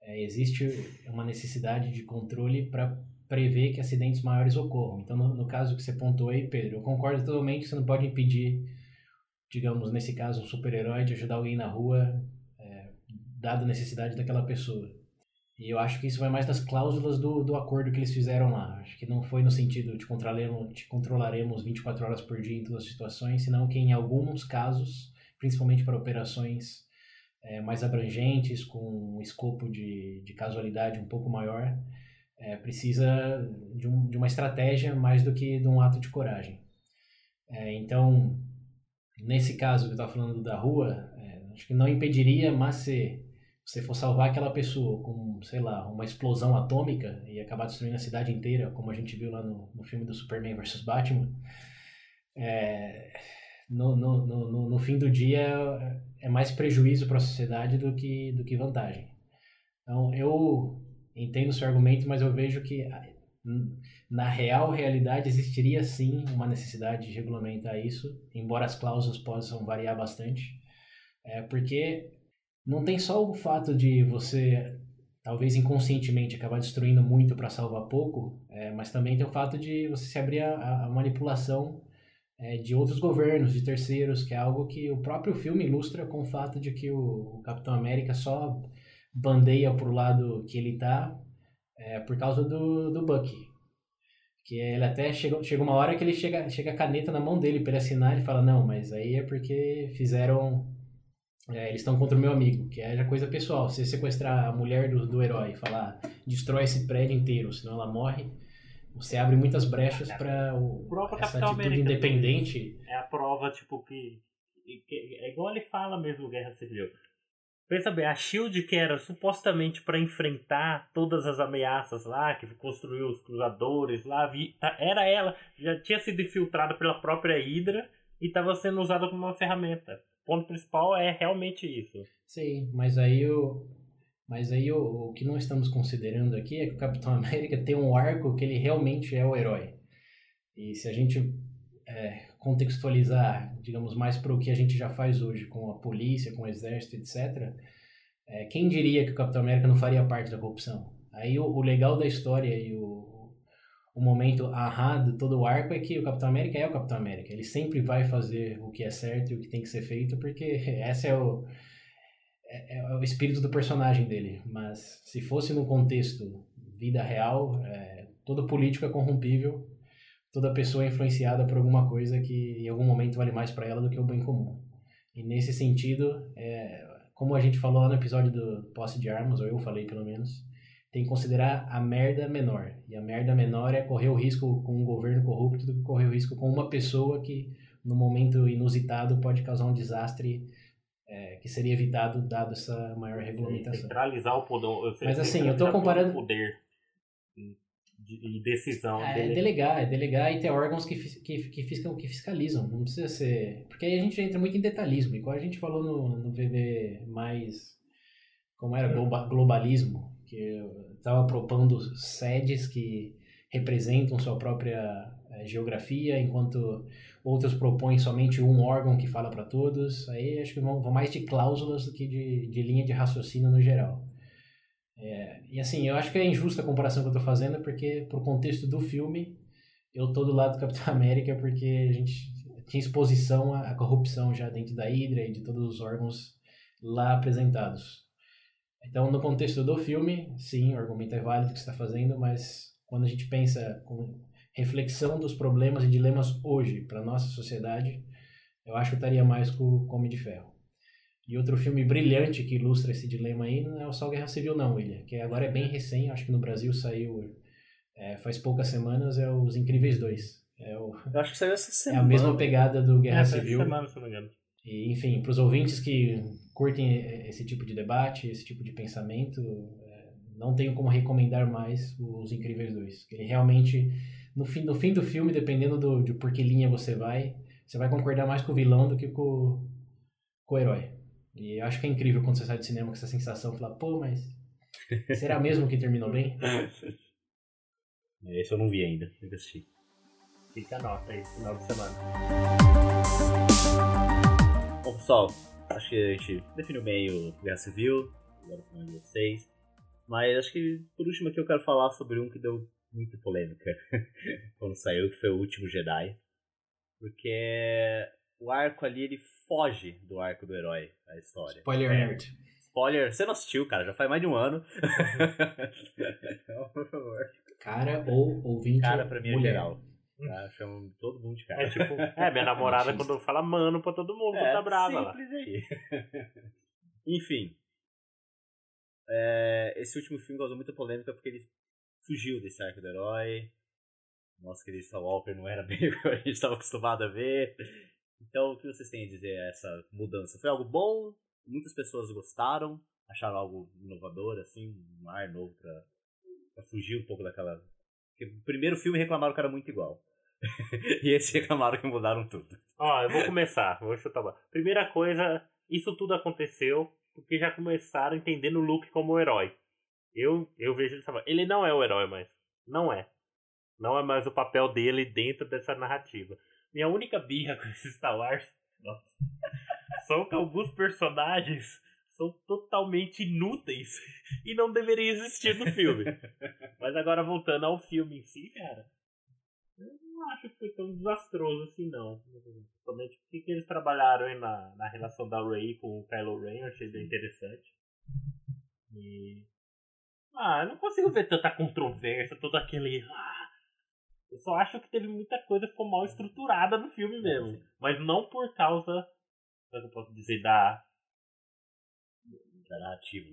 é, existe uma necessidade de controle para prever que acidentes maiores ocorram. Então, no, no, caso que você pontuou aí, Pedro, eu concordo totalmente que você não pode impedir, digamos, nesse caso, um super-herói de ajudar alguém na rua, dada a necessidade daquela pessoa. E eu acho que isso vai mais das cláusulas do, do acordo que eles fizeram lá. Acho que não foi no sentido de controlaremos, de controlaremos 24 horas por dia em todas as situações, senão que em alguns casos, principalmente para operações é, mais abrangentes, com um escopo de, de casualidade um pouco maior, é, precisa de, um, de uma estratégia mais do que de um ato de coragem. É, então, nesse caso que eu estava falando da rua, acho que não impediria, mas se você for salvar aquela pessoa com, sei lá, uma explosão atômica e acabar destruindo a cidade inteira, como a gente viu lá no, no filme do Superman vs Batman, é, no, no, no, no, fim do dia é mais prejuízo para a sociedade do que, do que vantagem. Então, eu entendo o seu argumento, mas eu vejo que na real realidade existiria sim uma necessidade de regulamentar isso, embora as cláusulas possam variar bastante, é, porque não tem só o fato de você talvez inconscientemente acabar destruindo muito para salvar pouco, é, mas também tem o fato de você se abrir a manipulação é, de outros governos, de terceiros, que é algo que o próprio filme ilustra com o fato de que o, o Capitão América só bandeia pro lado que ele tá é, por causa do, do Bucky. Que ele até chega, chega uma hora que ele chega, chega a caneta na mão dele para ele assinar e fala, não, mas aí é porque fizeram é, eles estão contra o meu amigo, que é coisa pessoal. Se sequestrar a mulher do, do herói e falar, destrói esse prédio inteiro, senão ela morre, você abre muitas brechas para Prova essa Capitão atitude América independente. É a prova, tipo, que, que- É igual ele fala mesmo, Guerra Civil. Pensa bem, a Shield, que era supostamente para enfrentar todas as ameaças lá, que construiu os cruzadores lá, era ela, já tinha sido infiltrada pela própria Hydra e estava sendo usada como uma ferramenta. Ponto principal é realmente isso. Sim, mas aí o. Mas aí o, o que não estamos considerando aqui é que o Capitão América tem um arco que ele realmente é o herói. E se a gente é, contextualizar, digamos, mais para o que a gente já faz hoje com a polícia, com o exército, etc., é, quem diria que o Capitão América não faria parte da corrupção? Aí o, o legal da história e o, o momento ahá todo o arco é que o Capitão América é o Capitão América. Ele sempre vai fazer o que é certo e o que tem que ser feito, porque essa é o é, é o espírito do personagem dele. Mas se fosse no contexto vida real, é, todo político é corrompível, toda pessoa é influenciada por alguma coisa que em algum momento vale mais para ela do que o bem comum. E nesse sentido, é, como a gente falou lá no episódio do posse de armas, ou eu falei pelo menos, tem que considerar a merda menor. E a merda menor é correr o risco com um governo corrupto do que correr o risco com uma pessoa que, no momento inusitado, pode causar um desastre é, que seria evitado dado essa maior regulamentação. Centralizar o poder. Mas assim, eu centralizar comparando- O poder de, de decisão É, dele. delegar, é delegar e ter órgãos que, que, que, fiscam, que fiscalizam. Não precisa ser. Porque aí a gente entra muito em detalhismo. Igual a gente falou no, no VB mais. Como era? Globa- globalismo. Que estava propondo sedes que representam sua própria eh, geografia, enquanto outros propõem somente um órgão que fala para todos. Aí acho que vão, mais de cláusulas do que de, de linha de raciocínio no geral. É, e assim, eu acho que é injusta a comparação que eu tô fazendo, porque pro contexto do filme, eu tô do lado do Capitão América, porque a gente tinha exposição à, à corrupção já dentro da Hydra e de todos os órgãos lá apresentados. Então, no contexto do filme, sim, o argumento é válido que você está fazendo, mas quando a gente pensa com reflexão dos problemas e dilemas hoje para nossa sociedade, eu acho que eu estaria mais com o Homem de Ferro. E outro filme brilhante que ilustra esse dilema aí não é o Só Guerra Civil não, William, que agora é bem recém, acho que no Brasil saiu é, faz poucas semanas, é Os Incríveis 2. É, o- Eu acho que saiu essa é semana. a mesma pegada do Guerra Essa Civil. semana, se não me engano. E, enfim, para os ouvintes que curtem esse tipo de debate, esse tipo de pensamento, é, não tenho como recomendar mais Os Incríveis 2. Ele realmente, no fim, no fim do filme, dependendo do, de por que linha você vai, você vai concordar mais com o vilão do que com, com o herói. E eu acho que é incrível quando você sai do cinema com essa sensação, falar, pô, mas será mesmo que terminou bem? Esse eu não vi ainda, tem que assistir. Fica a nota aí, final de semana. Bom, pessoal, acho que a gente definiu meio Guerra Civil, agora falando de vocês. Mas acho que por último aqui eu quero falar sobre um que deu muita polêmica quando saiu, que foi o Último Jedi. Porque o arco ali, ele foge do arco do herói, a história. Spoiler É. alert. Spoiler, você não assistiu, cara, já faz mais de um ano. Então, por favor. Cara ou ouvinte Cara, pra mim é mulher. geral. Tá? Chamo todo mundo de cara. É tipo, é, minha namorada quando fala mano pra todo mundo, tá brava lá. simples aí. Enfim. É, esse último filme causou muita polêmica porque ele fugiu desse arco do herói. Nosso querido Star Walker não era bem o que a gente estava acostumado a ver. Então, o que vocês têm a dizer a essa mudança? Foi algo bom? Muitas pessoas gostaram? Acharam algo inovador, assim, um ar novo pra, pra fugir um pouco daquela. Porque o primeiro filme reclamaram que era muito igual. e esse reclamaram que mudaram tudo. Ó, eu vou começar, vou chutar. Primeira coisa, isso tudo aconteceu porque já começaram entendendo o Luke como o herói. Eu, eu vejo ele falando, ele não é o herói mais. Não é. Não é mais o papel dele dentro dessa narrativa. Minha única birra com esse Star Wars nossa, são que alguns personagens são totalmente inúteis e não deveriam existir no filme. Mas agora voltando ao filme em si, cara, eu não acho que foi tão desastroso assim, não. Somente porque que eles trabalharam aí na, na relação da Rey com o Kylo Ren, eu achei bem interessante. E. Ah, eu não consigo ver tanta controvérsia, todo aquele. Ah, eu só acho que teve muita coisa que ficou mal estruturada no filme mesmo. Mas não por causa. Como é que eu posso dizer? Da. interativo.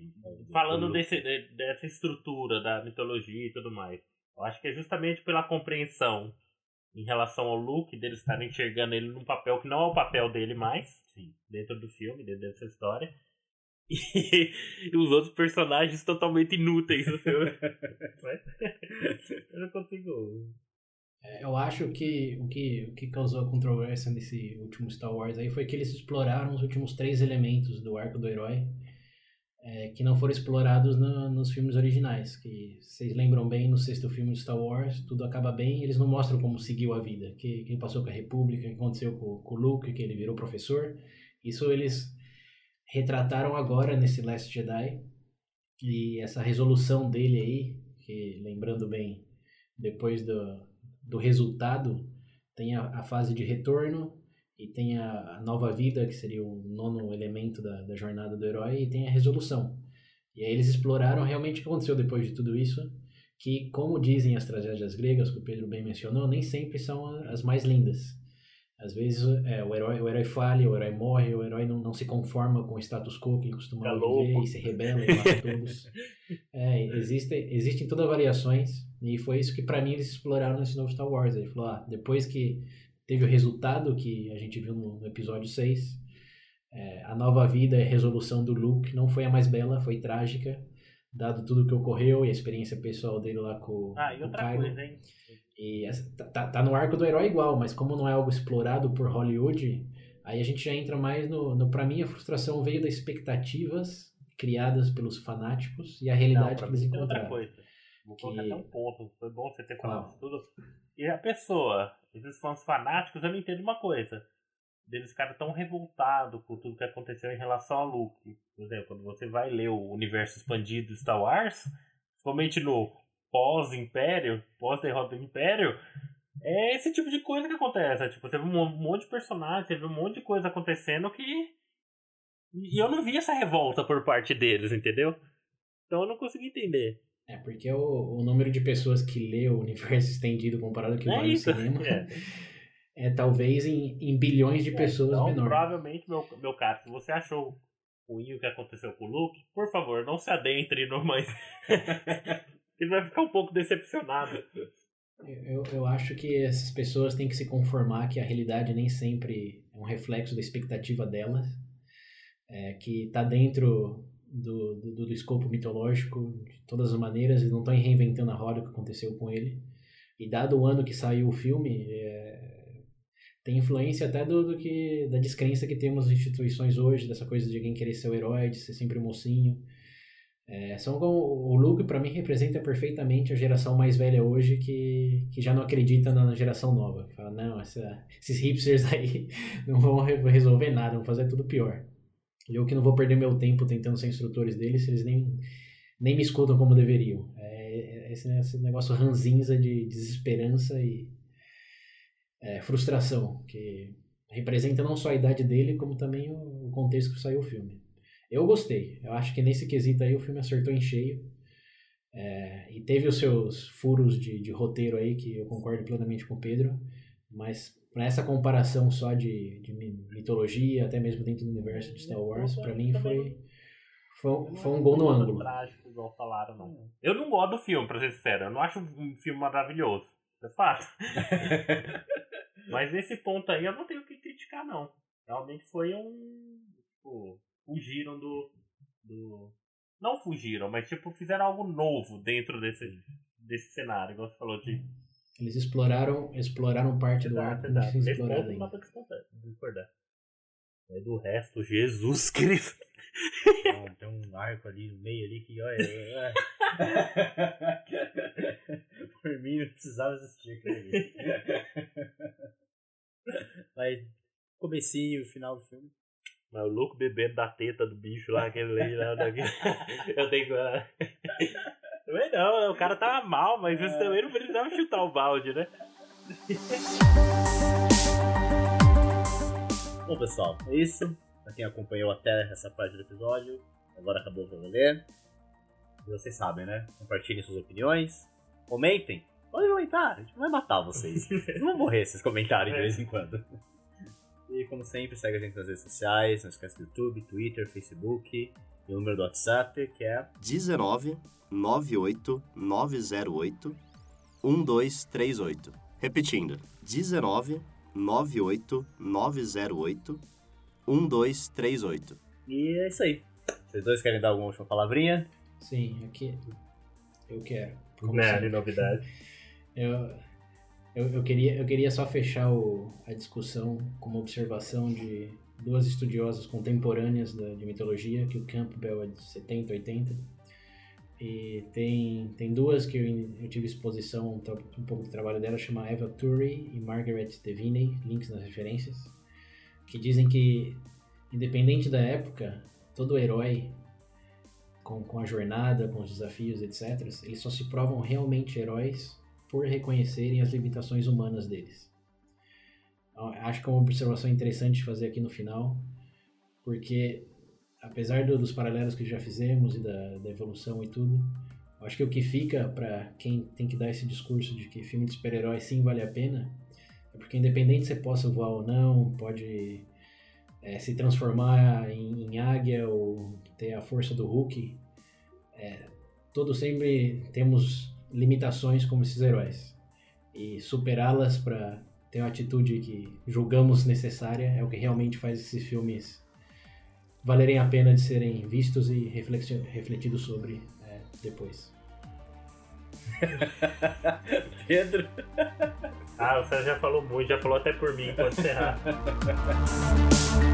Falando desse, dessa estrutura da mitologia e tudo mais. Eu acho que é justamente pela compreensão em relação ao Luke, deles estarem enxergando ele num papel que não é o papel dele mais, Sim. dentro do filme, dentro dessa história. E os outros personagens totalmente inúteis do filme. eu não consigo. É, eu acho que o, que o que causou a controvérsia nesse último Star Wars aí foi que eles exploraram os últimos três elementos do arco do herói é, que não foram explorados no, nos filmes originais. Que vocês lembram bem, no sexto filme de Star Wars, tudo acaba bem, eles não mostram como seguiu a vida, que quem passou com a República, o que aconteceu com, com o Luke, que ele virou professor. Isso eles retrataram agora nesse Last Jedi. E essa resolução dele aí, que lembrando bem, depois do, do resultado, tem a, a fase de retorno, e tem a, a, nova vida, que seria o nono elemento da, da jornada do herói, e tem a resolução. E aí eles exploraram realmente o que aconteceu depois de tudo isso, que, como dizem as tragédias gregas, que o Pedro bem mencionou, nem sempre são as mais lindas. Às vezes é, o, herói, o herói falha, o herói morre, o herói não, não se conforma com o status quo que ele costumava é viver e se rebela e mata todos. É, existe, existem todas variações, e foi isso que para mim eles exploraram nesse novo Star Wars. Ele falou, ah, depois que teve o resultado que a gente viu no, episódio 6. É, a nova vida e a resolução do Luke não foi a mais bela, foi trágica, dado tudo que ocorreu e a experiência pessoal dele lá com, ah, e outra coisa, hein? E tá, tá, tá, no arco do herói igual, mas como não é algo explorado por Hollywood, aí a gente já entra mais no. no pra mim, a frustração veio das expectativas criadas pelos fanáticos e a realidade não, que eles encontraram. Outra coisa. Vou que... colocar até um ponto. Foi bom você ter falado isso tudo. E a pessoa, esses fãs fanáticos, eu não entendo uma coisa. Eles ficaram tão revoltados com tudo que aconteceu em relação ao Luke. Por exemplo, quando você vai ler o universo expandido de Star Wars, somente no pós-Império, pós-derrota do Império, é esse tipo de coisa que acontece. Tipo, você vê um monte de personagens, você vê um monte de coisa acontecendo que. E eu não vi essa revolta por parte deles, entendeu? Então eu não consegui entender. É, porque o, o número de pessoas que lê o universo estendido comparado ao que é vai no cinema é, é talvez em, em, bilhões de é, pessoas então, menor. Provavelmente, meu, meu caro, se você achou ruim o que aconteceu com o Luke, por favor, não se adentre no mais. Ele vai ficar um pouco decepcionado. Eu, eu acho que essas pessoas têm que se conformar que a realidade nem sempre é um reflexo da expectativa delas. É, que está dentro do, do, do escopo mitológico de todas as maneiras, eles não estão reinventando a roda que aconteceu com ele. E dado o ano que saiu o filme, é, tem influência até do, do, que da descrença que temos nas instituições hoje, dessa coisa de alguém querer ser o herói, de ser sempre o mocinho. É, são como, o Luke, para mim, representa perfeitamente a geração mais velha hoje que, que já não acredita na geração nova. Fala, não, essa, esses hipsters aí não vão resolver nada, vão fazer tudo pior. Eu que não vou perder meu tempo tentando ser instrutores deles, se eles nem, nem me escutam como deveriam. É, é esse, esse negócio ranzinza de desesperança e é, frustração, que representa não só a idade dele, como também o contexto que saiu o filme. Eu gostei. Eu acho que nesse quesito aí o filme acertou em cheio. É, e teve os seus furos de, de roteiro aí, que eu concordo plenamente com o Pedro, mas para essa comparação só de, de mitologia, até mesmo dentro do universo de Star Wars, para mim foi, foi, foi um gol no ângulo. Trágico, igual falaram, não. Eu não gosto do filme, pra ser sincero. Eu não acho um filme maravilhoso. Isso é fato. Mas nesse ponto aí eu não tenho o que criticar, não. Realmente foi um. Tipo, fugiram do. do. Não fugiram, mas tipo, fizeram algo novo dentro desse, desse cenário, igual você falou de eles exploraram, exploraram parte exato, do arco que não explorado ainda. discordar. É do resto, Jesus Cristo. Não, tem um arco ali no meio ali que, olha. Por mim não precisava existir aquele Mas comecinho, final do filme. Mas o louco bebendo da teta do bicho lá, aquele lá daqui. Eu tenho que. Também não, né? o cara tava mal, mas é. também não precisava chutar o balde, né? Bom, pessoal, é isso. Pra quem acompanhou até essa parte do episódio, agora acabou o rolê. E vocês sabem, né? Compartilhem suas opiniões, comentem. Pode comentar, a gente não vai matar vocês. Vocês vão morrer esses comentários de vez em quando. E como sempre, segue a gente nas redes sociais, não esquece do YouTube, Twitter, Facebook. E o número do WhatsApp, que é 19 98 908 1238. Repetindo, 19 98 908 1238. E é isso aí. Vocês dois querem dar alguma última palavrinha? Sim, aqui eu quero. Como Né, sempre. de novidade. Eu, eu, eu, queria, eu queria só fechar o, a discussão com uma observação de duas estudiosas contemporâneas da, de mitologia, que o Campbell é de 70, 80. E tem, tem duas que eu, eu tive exposição, um, pouco do trabalho dela, chama Eva Turry e Margaret Deviney, links nas referências, que dizem que, independente da época, todo herói, com, com a jornada, com os desafios, etc., eles só se provam realmente heróis por reconhecerem as limitações humanas deles. Então, Acho que é uma observação interessante de fazer aqui no final, porque apesar do- dos paralelos que já fizemos e da, da evolução e tudo, acho que o que fica para quem tem que dar esse discurso de que filme de super-herói sim vale a pena, é porque independente se você possa voar ou não, pode é, se transformar em, em águia ou ter a força do Hulk, é, todos sempre temos limitações como esses heróis. E superá-las para ter uma atitude que julgamos necessária é o que realmente faz esses filmes valerem a pena de serem vistos e refletidos sobre é, depois. Pedro? Ah, o César já falou muito, já falou até por mim, pode encerrar.